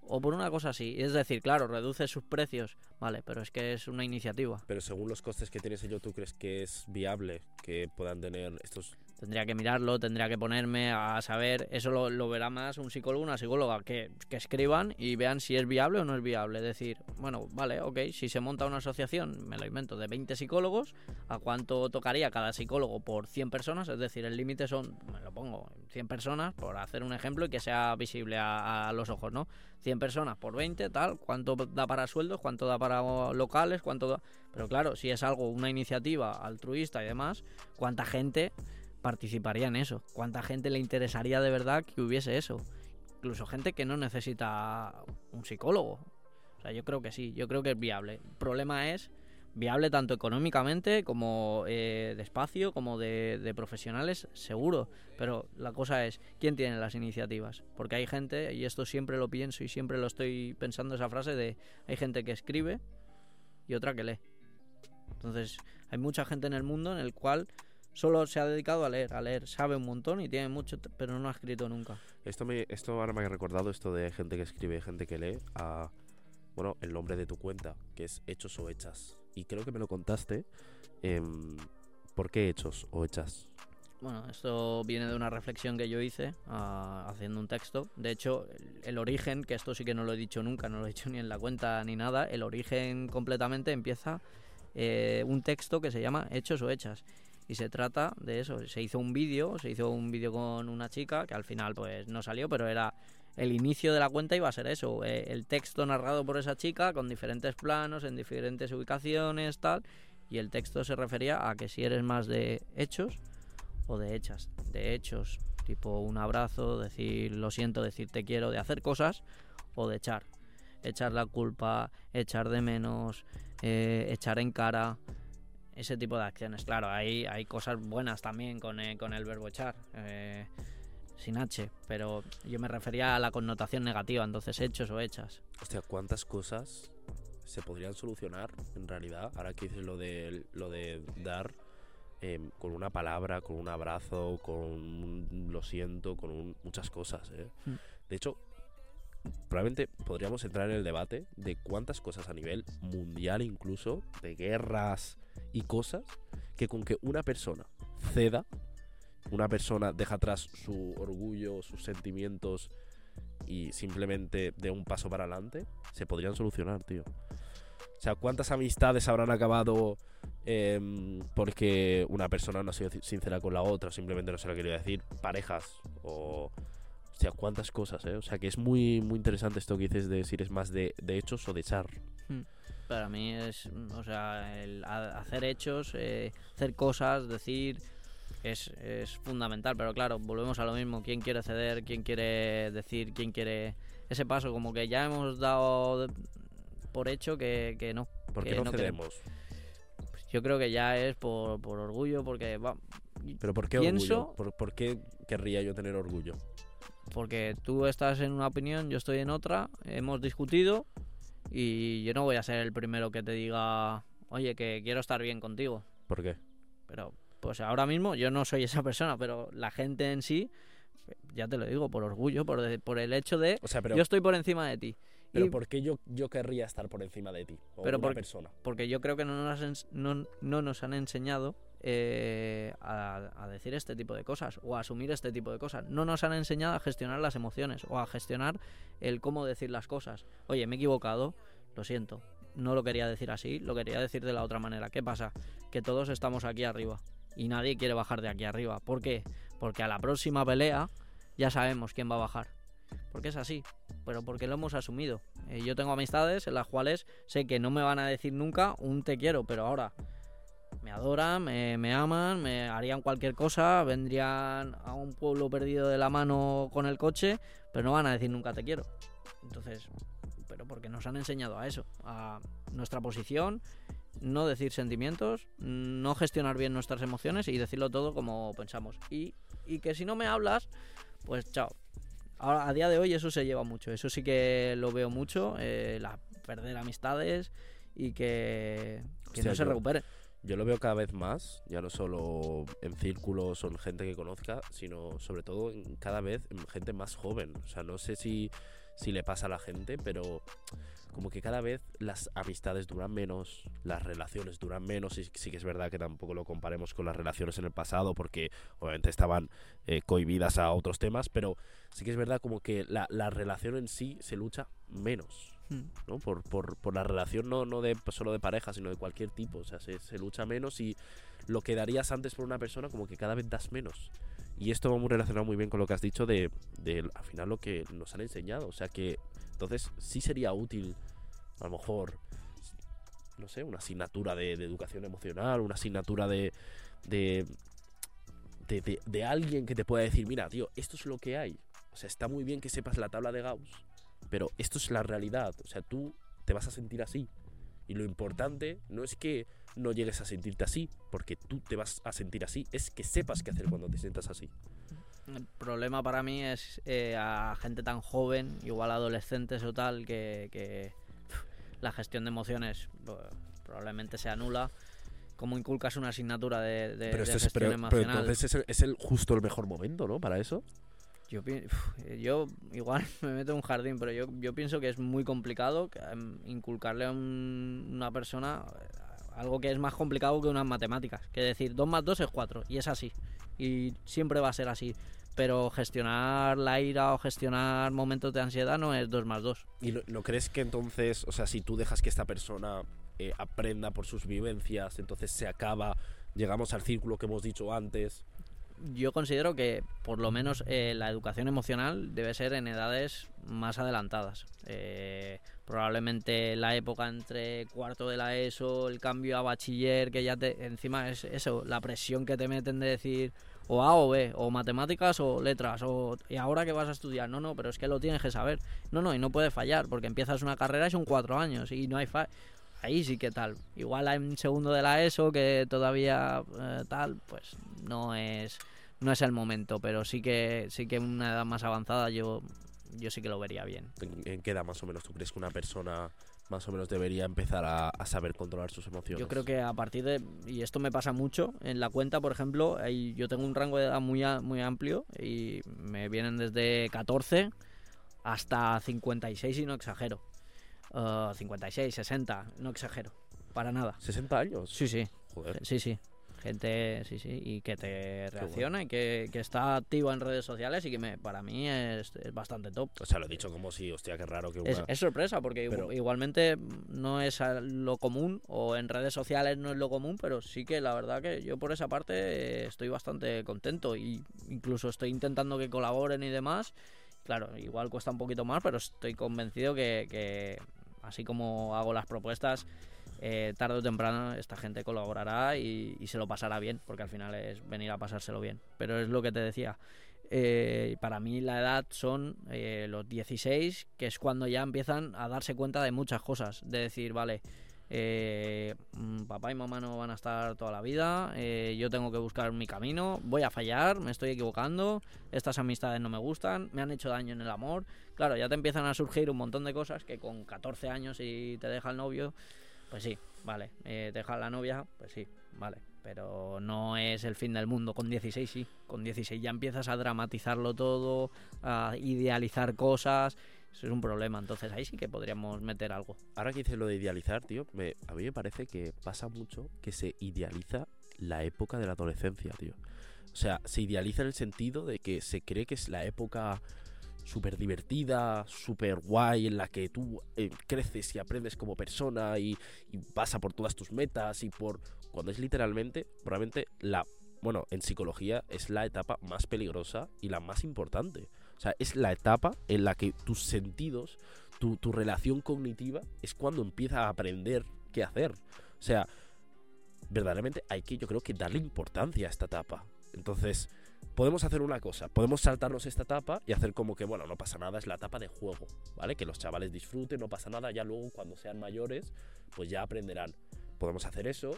o por una cosa así. Es decir, claro, reduce sus precios, vale, pero es que es una iniciativa. Pero según los costes que tienes ello, ¿tú crees que es viable que puedan tener estos tendría que mirarlo, tendría que ponerme a saber, eso lo, verá más un psicólogo, una psicóloga, que, escriban y vean si es viable o no es viable. Decir, bueno, vale, ok, si se monta una asociación, me lo invento, de 20 psicólogos, ¿a cuánto tocaría cada psicólogo por 100 personas? Es decir, el límite son, me lo pongo, 100 personas, por hacer un ejemplo y que sea visible a, los ojos, ¿no? 100 personas por 20, tal, ¿cuánto da para sueldos? ¿Cuánto da para locales? ¿Cuánto da...? Pero claro, si es algo, una iniciativa altruista y demás, ¿cuánta gente participaría en eso? ¿Cuánta gente le interesaría de verdad que hubiese eso? Incluso gente que no necesita un psicólogo. O sea, yo creo que sí, yo creo que es viable. El problema es viable tanto económicamente como eh, de espacio, como de, de, profesionales, seguro. Pero la cosa es, ¿quién tiene las iniciativas? Porque hay gente, y esto siempre lo pienso y siempre lo estoy pensando esa frase de, hay gente que escribe y otra que lee. Entonces, hay mucha gente en el mundo en el cual solo se ha dedicado a leer, a leer, sabe un montón y tiene mucho, pero no ha escrito nunca. Esto me, esto ahora me ha recordado esto de gente que escribe, gente que lee, a, bueno, el nombre de tu cuenta, que es Hechos o Hechas. Y creo que me lo contaste. Em, ¿Por qué Hechos o Hechas? Bueno, esto viene de una reflexión que yo hice ah, haciendo un texto. De hecho, el, origen, que esto sí que no lo he dicho nunca, no lo he dicho ni en la cuenta ni nada, el origen completamente empieza eh, un texto que se llama Hechos o Hechas y se trata de eso. Se hizo un vídeo, se hizo un vídeo con una chica que al final pues no salió, pero era el inicio de la cuenta iba a ser eso, eh, el texto narrado por esa chica con diferentes planos en diferentes ubicaciones tal y el texto se refería a que si eres más de hechos o de hechas, de hechos, tipo un abrazo, decir lo siento, decir te quiero, de hacer cosas o de echar, echar la culpa, echar de menos, eh, echar en cara, ese tipo de acciones. Claro, hay, hay cosas buenas también con, eh, con el verbo echar, eh, sin H, pero yo me refería a la connotación negativa, entonces hechos o hechas. Hostia, ¿cuántas cosas se podrían solucionar en realidad? Ahora que dices lo de, lo de dar em, con una palabra, con un abrazo, con lo siento, con muchas cosas. ¿eh? Mm. De hecho, probablemente podríamos entrar en el debate de cuántas cosas a nivel mundial incluso, de guerras y cosas, que con que una persona ceda, una persona deja atrás su orgullo, sus sentimientos y simplemente de un paso para adelante, se podrían solucionar, tío. O sea, ¿cuántas amistades habrán acabado em, porque una persona no ha sido sincera con la otra, simplemente no se lo quería decir? Parejas o sea, cuántas cosas, ¿eh? O sea, que es muy, muy interesante esto que dices de si eres más de, hechos o de echar. Hmm. Para mí es, o sea, el hacer hechos, eh, hacer cosas, decir, es, es, fundamental. Pero claro, volvemos a lo mismo. ¿Quién quiere ceder? ¿Quién quiere decir? ¿Quién quiere ese paso? Como que ya hemos dado por hecho que, que no. ¿Por qué no, cedemos? Pues yo creo que ya es por, por orgullo, porque... Va, ¿Pero por qué orgullo? ¿Por qué querría yo tener orgullo? Porque tú estás en una opinión, yo estoy en otra, hemos discutido Y yo no voy a ser el primero que te diga, oye, que quiero estar bien contigo. ¿Por qué? Pero, pues ahora mismo yo no soy esa persona, pero la gente en sí, ya te lo digo, por orgullo, por, por el hecho de, O sea, pero, yo estoy por encima de ti. pero Y- ¿por qué yo, yo querría estar por encima de ti? O Pero una por- persona. porque yo creo que no nos, no, no nos han enseñado eh, a, decir este tipo de cosas o a asumir este tipo de cosas. No nos han enseñado a gestionar las emociones o a gestionar el cómo decir las cosas. Oye, me he equivocado, lo siento. No lo quería decir así, lo quería decir de la otra manera. ¿Qué pasa? Que todos estamos aquí arriba y nadie quiere bajar de aquí arriba. ¿Por qué? Porque a la próxima pelea ya sabemos quién va a bajar. Porque es así, pero porque lo hemos asumido. Eh, yo tengo amistades en las cuales sé que no me van a decir nunca un te quiero, pero ahora me adoran, me, me aman, me harían cualquier cosa, vendrían a un pueblo perdido de la mano con el coche, pero no van a decir nunca te quiero. Entonces, pero porque nos han enseñado a eso, a nuestra posición, no decir sentimientos, no gestionar bien nuestras emociones y decirlo todo como pensamos. Y, y que si no me hablas, pues chao. Ahora, a día de hoy eso se lleva mucho, eso sí que lo veo mucho, eh, la perder amistades y que, que Hostia, no se recuperen. Yo lo veo cada vez más, ya no solo en círculos o en gente que conozca, sino sobre todo en cada vez en gente más joven. O sea, no sé si, si le pasa a la gente, pero como que cada vez las amistades duran menos, las relaciones duran menos, y sí que es verdad que tampoco lo comparemos con las relaciones en el pasado, porque obviamente estaban eh, cohibidas a otros temas, pero sí que es verdad como que la, la relación en sí se lucha menos. Hmm. ¿no? Por, la relación no, solo de pareja, sino de cualquier tipo. O se, lucha menos y lo que darías antes por una persona como que cada vez das menos. Y esto va muy relacionado muy bien con lo que has dicho de, de al final lo que nos han enseñado. O sea que entonces sí sería útil a lo mejor no sé, una asignatura de, educación emocional, una asignatura de de, de, de- de alguien que te pueda decir, mira, tío, esto es lo que hay. O sea, está muy bien que sepas la tabla de Gauss, pero esto es la realidad. O sea, tú te vas a sentir así. Y lo importante no es que no llegues a sentirte así, porque tú te vas a sentir así, es que sepas qué hacer cuando te sientas así. El problema para mí es eh, a gente tan joven, igual adolescentes o tal, que, la gestión de emociones pues, probablemente sea nula. ¿Cómo inculcas una asignatura de, de- pero, de esto es, gestión pero, pero emocional? entonces es, el, es el- justo el mejor momento, ¿no? Para eso. Yo, uf, yo igual me meto en un jardín, pero yo, pienso que es muy complicado em, inculcarle a un- una persona eh, algo que es más complicado que unas matemáticas. Que decir 2 más 2 es 4 y es así. Y siempre va a ser así. Pero gestionar la ira o gestionar momentos de ansiedad no es 2 más 2. ¿Y no, no crees que entonces, o sea, si tú dejas que esta persona eh, aprenda por sus vivencias, entonces se acaba, llegamos al círculo que hemos dicho antes? Yo considero que por lo menos eh, la educación emocional debe ser en edades más adelantadas. Eh, probablemente la época entre cuarto de la ESO, el cambio a bachiller, que ya te, encima es eso, la presión que te meten de decir o A o B, o matemáticas o letras, o y ahora que vas a estudiar, no, no, pero es que lo tienes que saber. No, no, y no puede fallar, porque empiezas una carrera y son cuatro años y no hay fa ahí sí que tal. Igual hay un segundo de la ESO que todavía eh, tal, pues no es no es el momento, pero sí que sí que una edad más avanzada yo yo sí que lo vería bien. ¿En, qué edad más o menos tú crees que una persona más o menos debería empezar a, a saber controlar sus emociones? Yo creo que a partir de y esto me pasa mucho en la cuenta, por ejemplo, hay- yo tengo un rango de edad muy a- muy amplio y me vienen desde 14 hasta 56 y no exagero. Eh, 56, 60, no exagero, para nada. 60 años. Sí, sí. Joder. Sí, sí. Gente, sí, sí, y que te reacciona y que, que está activa en redes sociales y que me, para mí es, es bastante top. O sea, lo he dicho como si, hostia, qué raro que una... Es, es sorpresa porque Pero- igualmente no es lo común o en redes sociales no es lo común, pero sí que la verdad que yo por esa parte estoy bastante contento y incluso estoy intentando que colaboren y demás. Claro, igual cuesta un poquito más, pero estoy convencido que, que así como hago las propuestas, eh, tarde o temprano esta gente colaborará y, se lo pasará bien, porque al final es venir a pasárselo bien. Pero es lo que te decía. eh, para mí la edad son eh, los 16, que es cuando ya empiezan a darse cuenta de muchas cosas. De decir, vale, mm, papá y mamá no van a estar toda la vida, yo tengo que buscar mi camino, voy a fallar, me estoy equivocando, estas amistades no me gustan, me han hecho daño en el amor. Claro, ya te empiezan a surgir un montón de cosas que con 14 años y te deja el novio, pues sí, vale, eh, te deja la novia, pues sí, vale. Pero no es el fin del mundo. Con 16 sí. Con 16 ya empiezas a dramatizarlo todo, a idealizar cosas eso es un problema, entonces ahí sí que podríamos meter algo. Ahora que dices lo de idealizar, tío, a mí me parece que pasa mucho que se idealiza la época de la adolescencia, tío. O sea, se idealiza en el sentido de que se cree que es la época súper divertida, súper guay, en la que tú eh, creces y aprendes como persona y, y pasa por todas tus metas y por... Cuando es literalmente, probablemente la... Bueno, en psicología es la etapa más peligrosa y la más importante. O sea, es la etapa en la que tus sentidos, tu, relación cognitiva, es cuando empieza a aprender qué hacer. O sea, verdaderamente hay que, yo creo que darle importancia a esta etapa. Entonces, podemos hacer una cosa, podemos saltarnos esta etapa y hacer como que, bueno, no pasa nada, es la etapa de juego, ¿vale? Que los chavales disfruten, no pasa nada, ya luego cuando sean mayores, pues ya aprenderán. Podemos hacer eso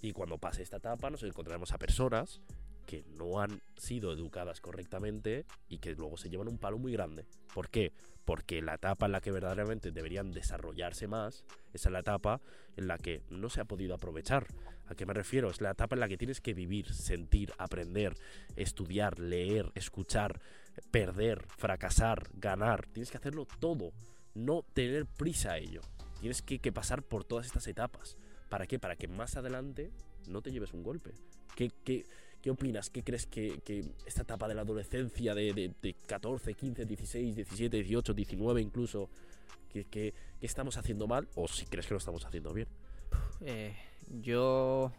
y cuando pase esta etapa nos encontraremos a personas que no han sido educadas correctamente y que luego se llevan un palo muy grande. ¿Por qué? Porque la etapa en la que verdaderamente deberían desarrollarse más es la etapa en la que no se ha podido aprovechar. ¿A qué me refiero? Es la etapa en la que tienes que vivir, sentir, aprender, estudiar, leer, escuchar, perder, fracasar, ganar. Tienes que hacerlo todo, no tener prisa a ello. Tienes que, pasar por todas estas etapas. ¿Para qué? Para que más adelante no te lleves un golpe. ¿Qué, qué, ¿Qué opinas? ¿Qué crees que, esta etapa de la adolescencia de, 14, 15, 16, 17, 18, 19 incluso, que, estamos haciendo mal o si crees que lo estamos haciendo bien? Eh, yo,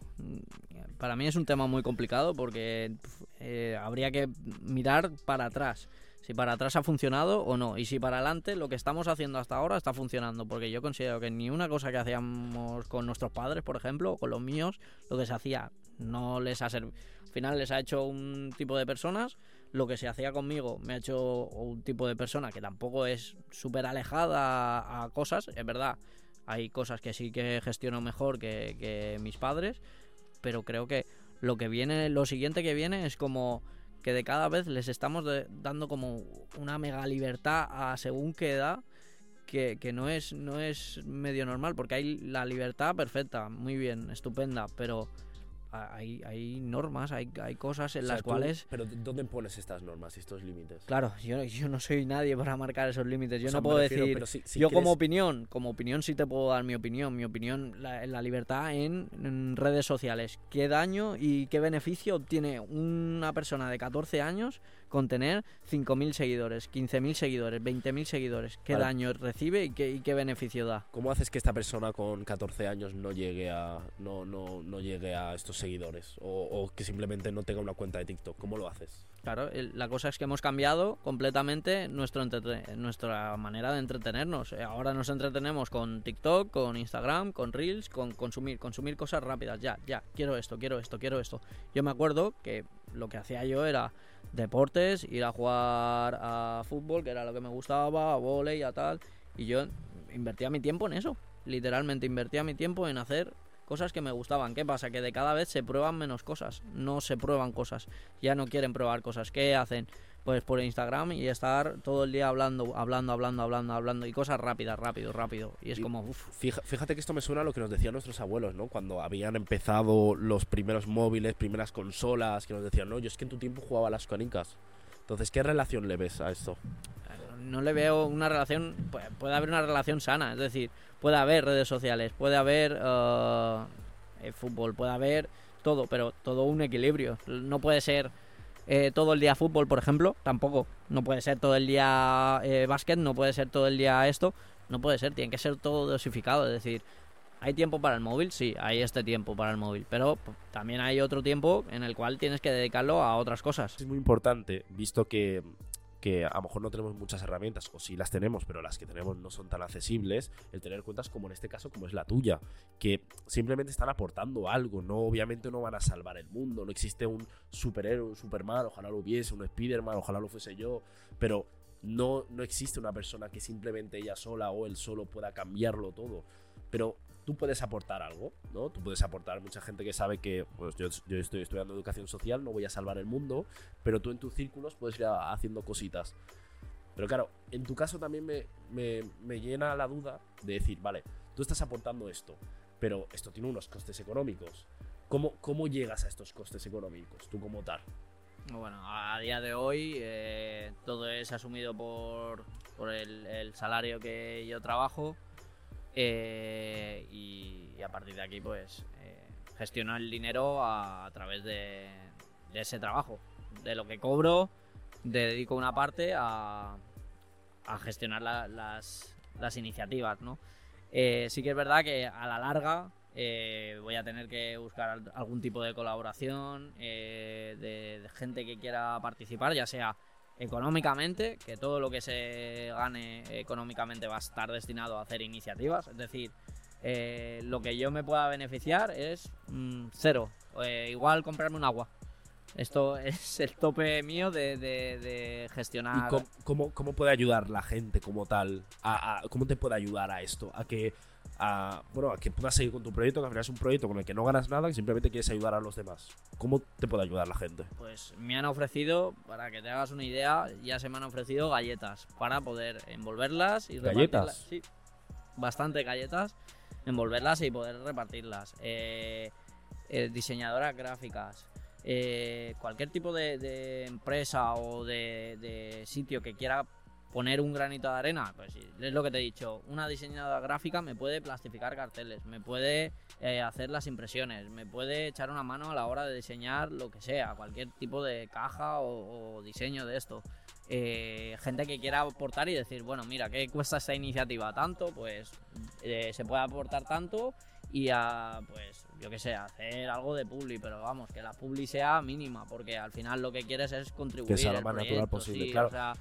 para mí es un tema muy complicado porque eh, habría que mirar para atrás. Si para atrás ha funcionado o no. Y si para adelante lo que estamos haciendo hasta ahora está funcionando. Porque yo considero que ni una cosa que hacíamos con nuestros padres, por ejemplo, o con los míos, lo que se hacía no les ha servido. Al final les ha hecho un tipo de personas. Lo que se hacía conmigo me ha hecho un tipo de persona que tampoco es súper alejada a, cosas. Es verdad, hay cosas que sí que gestiono mejor que, mis padres. Pero creo que lo que viene, lo siguiente que viene es como que de cada vez les estamos dando como una mega libertad a según qué edad que, que, no es no es medio normal porque hay la libertad perfecta muy bien estupenda pero hay, hay normas, hay, hay cosas en las cuales... Pero ¿dónde pones estas normas y estos límites? Claro, yo, yo no soy nadie para marcar esos límites. Yo no puedo decir... yo como opinión, como opinión sí te puedo dar mi opinión. Mi opinión, la, la libertad en, redes sociales. ¿Qué daño y qué beneficio obtiene una persona de 14 años con tener 5.000 seguidores, 15.000 seguidores, 20.000 seguidores? ¿Qué daño recibe y qué, y qué beneficio da? ¿Cómo haces que esta persona con 14 años no llegue a, no, no, no llegue a estos seguidores o, que simplemente no tenga una cuenta de TikTok? ¿Cómo lo haces? Claro, la cosa es que hemos cambiado completamente nuestro nuestra manera de entretenernos. Eh, ahora nos entretenemos con TikTok, con Instagram, con Reels, con consumir, consumir cosas rápidas. Ya, ya, quiero esto, quiero esto, quiero esto. Yo me acuerdo que lo que hacía yo era deportes, ir a jugar a fútbol, que era lo que me gustaba, a volei, a tal. Y yo invertía mi tiempo en eso. Literalmente invertía mi tiempo en hacer cosas que me gustaban. ¿Qué pasa? Que de cada vez se prueban menos cosas, no se prueban cosas, ya no quieren probar cosas. ¿Qué hacen? Pues por Instagram y estar todo el día hablando, hablando, hablando, hablando, hablando y cosas rápidas, rápido, rápido. Y es como, uff. Fíjate que esto me suena a lo que nos decían nuestros abuelos, ¿no? Cuando habían empezado los primeros móviles, primeras consolas, que nos decían, no, yo es que en tu tiempo jugaba a las canicas. Entonces, ¿qué relación le ves a esto? no le veo una relación, puede haber una relación sana, es decir, puede haber redes sociales, puede haber uh, fútbol, puede haber todo, pero todo un equilibrio. No puede ser eh, todo el día fútbol, por ejemplo, tampoco. No puede ser todo el día eh, básquet, no puede ser todo el día esto, no puede ser, tiene que ser todo dosificado, es decir, ¿Hay tiempo para el móvil? Sí, hay este tiempo para el móvil, pero también hay otro tiempo en el cual tienes que dedicarlo a otras cosas. Es muy importante, visto que que a lo mejor no tenemos muchas herramientas, o sí las tenemos, pero las que tenemos no son tan accesibles, el tener cuentas como en este caso, como es la tuya, que simplemente están aportando algo, no obviamente no van a salvar el mundo, no existe un superhéroe, un Superman, ojalá lo hubiese, un Spiderman, ojalá lo fuese yo, pero no, no existe una persona que simplemente ella sola o él solo pueda cambiarlo todo. Pero tú puedes aportar algo, ¿no? Tú puedes aportar mucha gente que sabe que, pues yo, estoy estudiando educación social, no voy a salvar el mundo, pero tú en tus círculos puedes ir haciendo cositas. Pero claro, en tu caso también me, me- me llena la duda de decir, vale, tú estás aportando esto, pero esto tiene unos costes económicos. ¿Cómo, cómo llegas a estos costes económicos, tú como tal? Bueno, a día de hoy eh, todo es asumido por, por el, el salario que yo trabajo eh, y, a partir de aquí pues eh, gestiono el dinero a, través de, ese trabajo. De lo que cobro, dedico una parte a, a gestionar la- las, iniciativas, ¿no? Eh, sí que es verdad que a la larga eh, voy a tener que buscar al- algún tipo de colaboración de gente que quiera participar, ya sea económicamente, que todo lo que se gane económicamente va a estar destinado a hacer iniciativas, es decir, eh, lo que yo me pueda beneficiar es mm, cero, Eh, igual comprarme un agua. Esto es el tope mío de, de ¿Y gestionar. cómo, cómo- puede ayudar la gente como tal? A- ¿Cómo te puede ayudar a esto? A que, a, bueno, a que puedas seguir con tu proyecto, que al final es un proyecto con el que no ganas nada, que simplemente quieres ayudar a los demás. ¿Cómo te puede ayudar la gente? Pues me han ofrecido, para que te hagas una idea, ya se me han ofrecido galletas para poder envolverlas y ¿Galletas? repartirlas. Sí, bastante galletas, envolverlas y poder repartirlas. Eh, eh, diseñadoras gráficas, eh, cualquier tipo de, de empresa o de, de sitio que quiera poner un granito de arena, pues sí, es lo que te he dicho, una diseñadora gráfica me puede plastificar carteles, me puede eh, hacer las impresiones, me puede echar una mano a la hora de diseñar lo que sea, cualquier tipo de caja o, o diseño de esto. Eh, gente que quiera aportar y decir, bueno, mira, ¿qué cuesta esta iniciativa? Tanto, pues eh, se puede aportar tanto y a, pues, yo que sé, hacer algo de publi, pero vamos, que la publi sea mínima, porque al final lo que quieres es contribuir. sea lo más natural posible, sí, claro. o sea,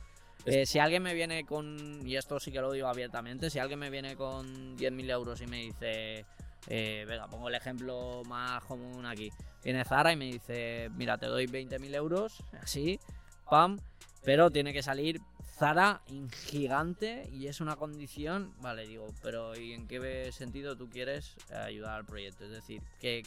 eh, si alguien me viene con, y esto sí que lo digo abiertamente, si alguien me viene con 10.000 euros y me dice, eh, venga, pongo el ejemplo más común aquí, viene Zara y me dice, mira, te doy 20.000 euros, así, pam, pero tiene que salir Zara en gigante y es una condición, vale, digo, pero ¿y en qué sentido tú quieres eh, ayudar al proyecto? Es decir, que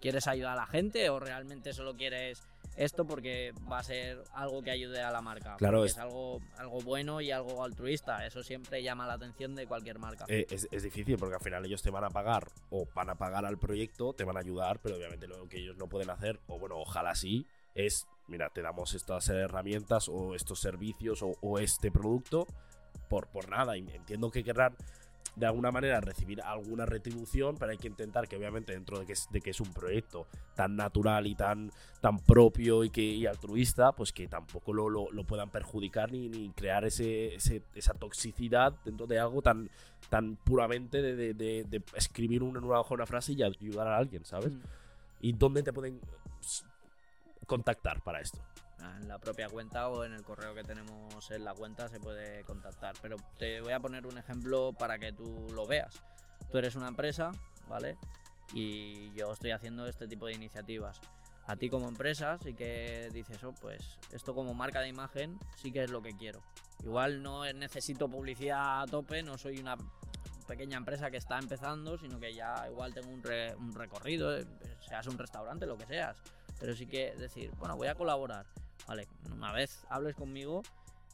¿quieres ayudar a la gente o realmente solo quieres esto porque va a ser algo que ayude a la marca? Claro, es- es algo, algo bueno y algo altruista, eso siempre llama la atención de cualquier marca. Eh, es, es difícil porque al final ellos te van a pagar o van a pagar al proyecto, te van a ayudar, pero obviamente lo que ellos no pueden hacer, o bueno, ojalá sí, es, mira, te damos estas herramientas o estos servicios o, o este producto por, por nada. Entiendo que querrán de alguna manera recibir alguna retribución, pero hay que intentar que obviamente dentro de que es, de que es un proyecto tan natural y tan, tan propio y, que, y altruista, pues que tampoco lo, lo- lo puedan perjudicar ni, ni crear ese, ese- esa toxicidad dentro de algo tan, tan puramente de, de- de- de escribir una, una una frase y ayudar a alguien, ¿sabes? Mm. ¿Y dónde te pueden contactar para esto? En la propia cuenta o en el correo que tenemos en la cuenta se puede contactar. Pero te voy a poner un ejemplo para que tú lo veas. Tú eres una empresa, ¿vale? Y yo estoy haciendo este tipo de iniciativas. A ti como empresa sí que dices, oh, pues esto como marca de imagen sí que es lo que quiero. Igual no necesito publicidad a tope, no soy una pequeña empresa que está empezando, sino que ya igual tengo un, re- un recorrido, eh, seas un restaurante, lo que seas. Pero sí que decir, bueno, voy a colaborar. Vale, una vez hables conmigo,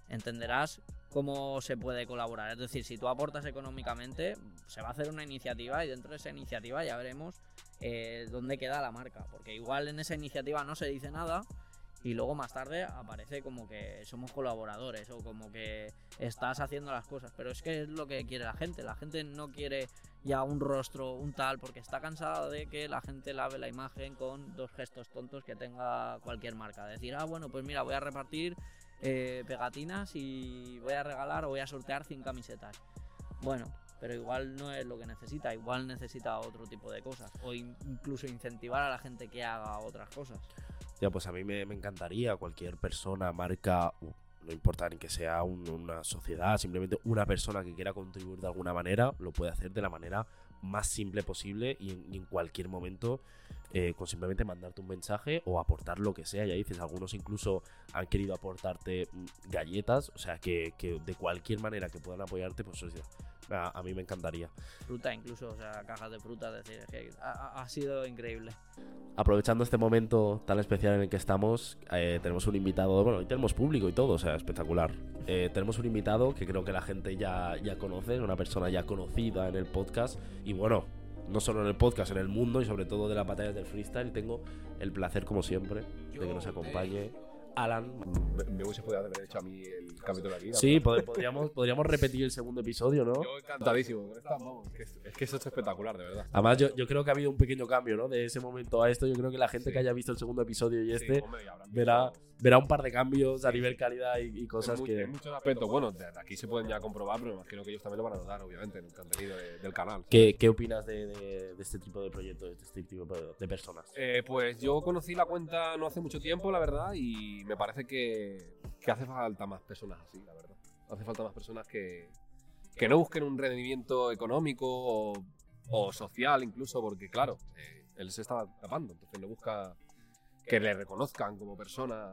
entenderás cómo se puede colaborar. Es decir, si tú aportas económicamente, se va a hacer una iniciativa y dentro de esa iniciativa ya veremos eh, dónde queda la marca. Porque igual en esa iniciativa no se dice nada y luego más tarde aparece como que somos colaboradores o como que estás haciendo las cosas. Pero es que es lo que quiere la gente. La gente no quiere ya un rostro, un tal, porque está cansada de que la gente lave la imagen con dos gestos tontos que tenga cualquier marca. Decir, ah, bueno, pues mira, voy a repartir eh, pegatinas y voy a regalar o voy a sortear 100 camisetas. Bueno, pero igual no es lo que necesita, igual necesita otro tipo de cosas. O in- incluso incentivar a la gente que haga otras cosas. Ya, pues a mí me, encantaría cualquier persona, marca, no importa ni que sea un- una sociedad, simplemente una persona que quiera contribuir de alguna manera, lo puede hacer de la manera más simple posible y en cualquier momento eh, con simplemente mandarte un mensaje o aportar lo que sea. Ya dices, algunos incluso han querido aportarte mm, galletas, o sea, que, que de cualquier manera que puedan apoyarte, pues oye, a, a mí me encantaría. Fruta incluso, o sea, cajas de fruta, es decir, que ha sido increíble. Aprovechando este momento tan especial en el que estamos, eh, tenemos un invitado, bueno, hoy tenemos público y todo, o sea, espectacular. Eh, tenemos un invitado que creo que la gente ya, ya conoce, una persona ya conocida en el podcast y bueno, no solo en el podcast, en el mundo y sobre todo de las batallas del freestyle. Tengo el placer, como siempre, de que nos acompañe Alan. Me, me hubiese podido haber hecho a mí el capítulo aquí. la Sí, pod- podríamos, podríamos repetir el segundo episodio, ¿no? Yo encantadísimo. es, que, es- es espectacular, de verdad. Además, yo, yo creo que ha habido un pequeño cambio, ¿no? De ese momento a esto. Yo creo que la gente Sí. que haya visto el segundo episodio y Sí, este hombre, verá, verá un par de cambios a nivel calidad y, y cosas que, en muchos aspectos, bueno, de aquí se pueden ya comprobar, pero imagino que ellos también lo van a notar, obviamente, en el contenido de- del canal. ¿Qué, qué opinas de, de- de este tipo de proyectos, de este tipo de, de personas? Eh, pues yo conocí la cuenta no hace mucho tiempo, la verdad, y me parece que, que hace falta más personas así, la verdad. Hace falta más personas que, que no busquen un rendimiento económico o, o social incluso, porque claro, eh, él se está tapando, entonces no busca que le reconozcan como persona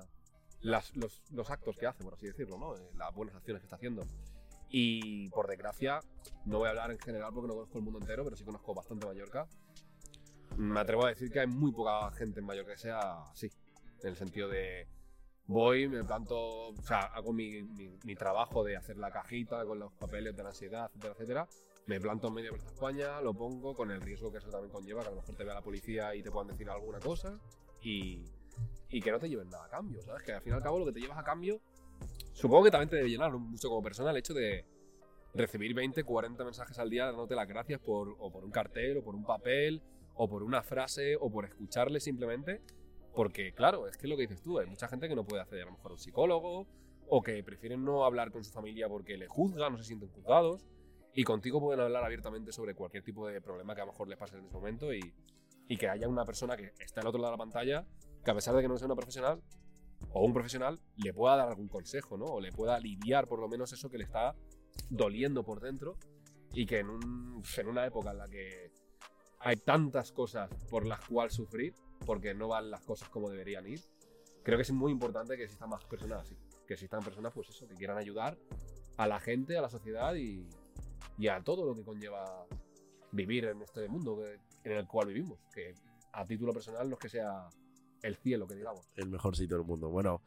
las- los, los actos que hace, por así decirlo, ¿no? Eh, las buenas acciones que está haciendo. Y por desgracia, no voy a hablar en general porque no conozco el mundo entero, pero sí conozco bastante Mallorca. Me atrevo a decir que hay muy poca gente en Mallorca que sea así. En el sentido de voy, me planto, o sea, hago mi, mi- mi trabajo de hacer la cajita con los papeles de la ansiedad, etcétera, etcétera. Me planto en medio de España, lo pongo con el riesgo que eso también conlleva, que a lo mejor te vea la policía y te puedan decir alguna cosa y, y que no te lleven nada a cambio, ¿sabes? Que al fin y al cabo lo que te llevas a cambio, supongo que también te debe llenar mucho como persona el hecho de recibir 20, 40 mensajes al día dándote las gracias por, o por un cartel, o por un papel, o por una frase, o por escucharle simplemente. Porque, claro, es que es lo que dices tú, hay mucha gente que no puede acceder a lo mejor a un psicólogo, o que prefieren no hablar con su familia porque le juzgan, no se sienten juzgados, y contigo pueden hablar abiertamente sobre cualquier tipo de problema que a lo mejor les pase en ese momento, y, y que haya una persona que está al otro lado de la pantalla, que a pesar de que no sea una profesional, o un profesional, le pueda dar algún consejo, ¿no? O le pueda aliviar por lo menos eso que le está doliendo por dentro, y que en, un, en una época en la que hay tantas cosas por las cuales sufrir, porque no van las cosas como deberían ir. Creo que es muy importante que existan más personas así. Que existan personas, pues eso, que quieran ayudar a la gente, a la sociedad y, y a todo lo que conlleva vivir en este mundo que- en el cual vivimos. Que a título personal no es que sea el cielo, que digamos. El mejor sitio del mundo. Bueno,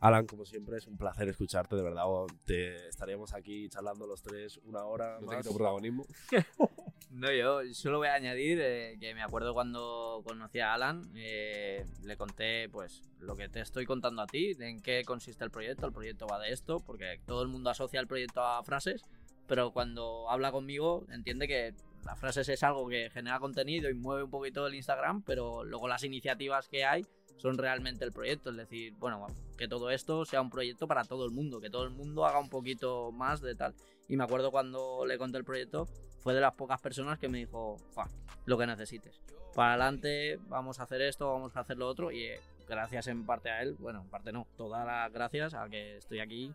Alan, como siempre, es un placer escucharte, de verdad. o- Te estaríamos aquí charlando los tres una hora. No te quito protagonismo. No, yo solo voy a añadir eh, que me acuerdo cuando conocí a Alan, eh, le conté pues lo que te estoy contando a ti, en qué consiste el proyecto. El proyecto va de esto, porque todo el mundo asocia el proyecto a frases, pero cuando habla conmigo entiende que las frases es algo que genera contenido y mueve un poquito el Instagram, pero luego las iniciativas que hay son realmente el proyecto. Es decir, bueno, que todo esto sea un proyecto para todo el mundo, que todo el mundo haga un poquito más de tal. Y me acuerdo cuando le conté el proyecto, fue de las pocas personas que me dijo, "Fa, lo que necesites. Para adelante, vamos a hacer esto, vamos a hacer lo otro. Y eh, gracias en parte a él, bueno, en parte no, todas las gracias a que estoy aquí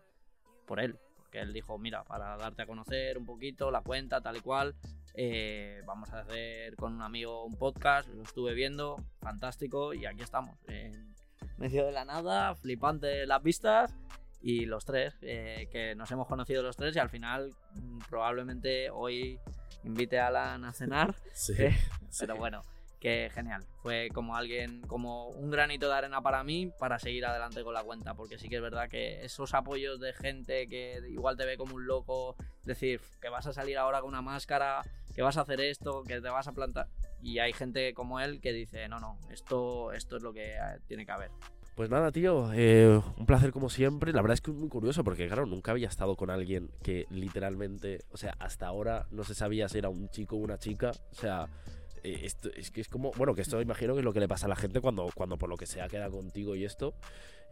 por él. Porque él dijo, mira, para darte a conocer un poquito la cuenta, tal y cual, eh, vamos a hacer con un amigo un podcast, lo estuve viendo, fantástico, y aquí estamos. En medio de la nada, flipante las vistas. Y los tres, eh, que nos hemos conocido los tres y al final mm, probablemente hoy invite a Alan a cenar. Sí, Eh, sí. Pero bueno, que genial. Fue como alguien, como un granito de arena para mí para seguir adelante con la cuenta. Porque sí que es verdad que esos apoyos de gente que igual te ve como un loco, decir que vas a salir ahora con una máscara, que vas a hacer esto, que te vas a plantar. Y hay gente como él que dice, no, no, esto, esto es lo que eh, tiene que haber. Pues nada, tío, eh, un placer como siempre. La verdad es que es muy curioso porque, claro, nunca había estado con alguien que literalmente, o sea, hasta ahora no se sabía si era un chico o una chica. O sea, esto, es que es como, bueno, que esto imagino que es lo que le pasa a la gente cuando, cuando por lo que sea queda contigo y esto.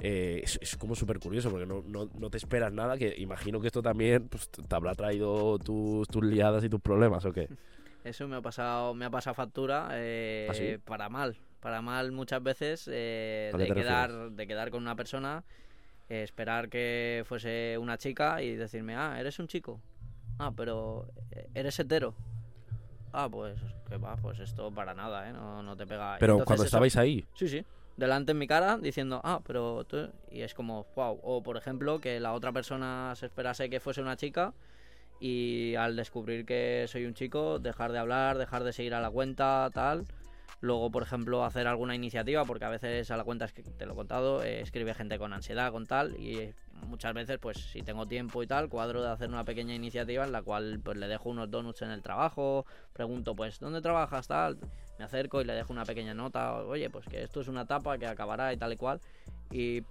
eh, es, es como súper curioso porque no, no, no te esperas nada. Que imagino que esto también pues, te habrá traído tus, tus liadas y tus problemas, ¿o qué? Eso me ha pasado, me ha pasado factura eh, ¿Ah, sí? para mal. Para mal muchas veces eh, ¿A qué de, quedar, de quedar con una persona, eh, esperar que fuese una chica y decirme, ah, eres un chico. Ah, pero eh, eres hetero. Ah, pues, que va, pues esto para nada, ¿eh? No, no te pega. Pero Entonces cuando eso- estabais ahí, Sí, sí. Delante en mi cara diciendo, ah, pero tú... Y es como, wow. O por ejemplo, que la otra persona se esperase que fuese una chica y al descubrir que soy un chico, dejar de hablar, dejar de seguir a la cuenta, tal. Luego, por ejemplo, hacer alguna iniciativa, porque a veces a la cuenta, es que te lo he contado, eh, escribe gente con ansiedad, con tal, y eh, muchas veces, pues si tengo tiempo y tal, cuadro de hacer una pequeña iniciativa en la cual pues le dejo unos donuts en el trabajo, pregunto, pues, ¿dónde trabajas, tal? Me acerco y le dejo una pequeña nota, oye, pues que esto es una etapa que acabará y tal y cual, y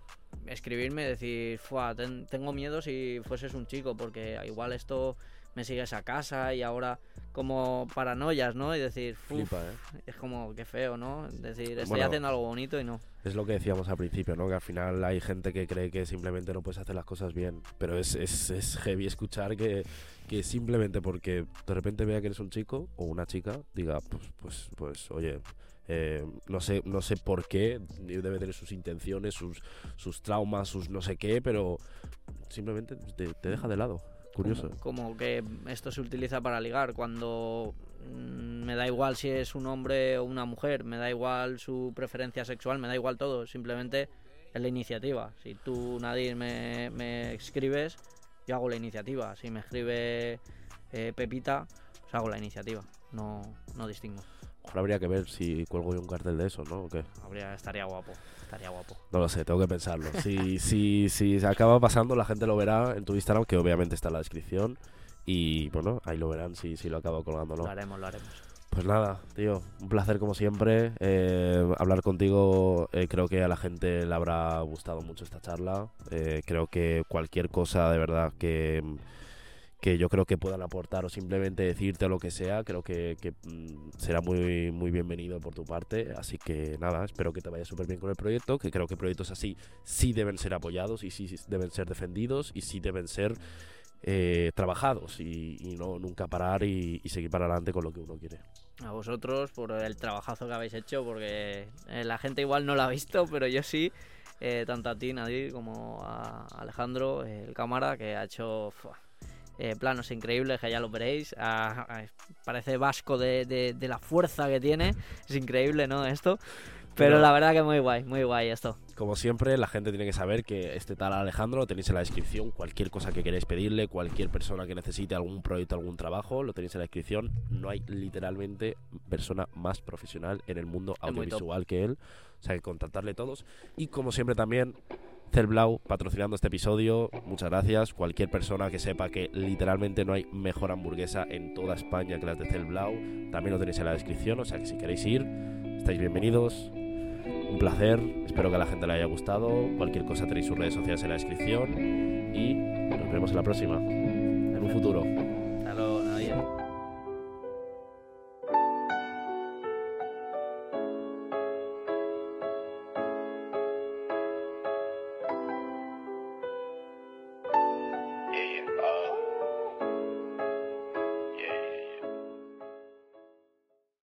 escribirme decir, "Fua, ten- tengo miedo si fueses un chico, porque igual esto me sigues a casa y ahora como paranoias, ¿no? Y decir, "Uf, flipa, ¿eh? es como que feo, ¿no? Es decir, estoy Bueno. haciendo algo bonito y no. Es lo que decíamos al principio, ¿no? Que al final hay gente que cree que simplemente no puedes hacer las cosas bien. Pero es, es, es heavy escuchar que, que simplemente porque de repente vea que eres un chico o una chica, diga, pues, pues, pues oye, eh, no sé, no sé por qué, debe tener sus intenciones, sus, sus traumas, sus no sé qué, pero simplemente te, te deja de lado. Curioso. Como, que esto se utiliza para ligar, cuando mm, me da igual si es un hombre o una mujer, me da igual su preferencia sexual, me da igual todo, simplemente es la iniciativa. Si tú, Nadir, me, me escribes, yo hago la iniciativa. Si me escribe eh, Pepita, pues hago la iniciativa. No, no distingo. Ahora habría que ver si cuelgo yo un cartel de eso, ¿no? ¿O qué? Habría, estaría guapo, estaría guapo. No lo sé, tengo que pensarlo. Si, si, si se acaba pasando, la gente lo verá en tu Instagram, que obviamente está en la descripción. Y bueno, ahí lo verán si, si lo acabo colgando, ¿no? Lo haremos, lo haremos. Pues nada, tío, un placer como siempre. eh, hablar contigo, eh, creo que a la gente le habrá gustado mucho esta charla. Eh, creo que cualquier cosa de verdad que, que yo creo que puedan aportar o simplemente decirte lo que sea, creo que, que, mm, será muy, muy bienvenido por tu parte. Así que nada, espero que te vaya súper bien con el proyecto, que creo que proyectos así sí deben ser apoyados y sí deben ser defendidos y sí deben ser eh, trabajados y, y no nunca parar y, y seguir para adelante con lo que uno quiere. A vosotros por el trabajazo que habéis hecho, porque eh, la gente igual no lo ha visto, pero yo sí. eh, tanto a ti, Nadir, como a Alejandro, el cámara, que ha hecho eh, planos increíbles, que ya los veréis. Ah, ah, parece vasco de, de- de la fuerza que tiene. Es increíble, ¿no? Esto. Pero, Pero- la verdad que muy guay, muy guay esto. Como siempre, la gente tiene que saber que este tal Alejandro lo tenéis en la descripción. Cualquier cosa que queréis pedirle, cualquier persona que necesite algún proyecto, algún trabajo, lo tenéis en la descripción. No hay literalmente persona más profesional en el mundo audiovisual que él. O sea, que contactarle todos. Y como siempre también, Celblau patrocinando este episodio. Muchas gracias. Cualquier persona que sepa que literalmente no hay mejor hamburguesa en toda España que las de Celblau, también lo tenéis en la descripción. O sea que si queréis ir, estáis bienvenidos. Un placer, espero que a la gente le haya gustado. Cualquier cosa tenéis sus redes sociales en la descripción. Y nos vemos en la próxima, en un futuro. Hasta luego.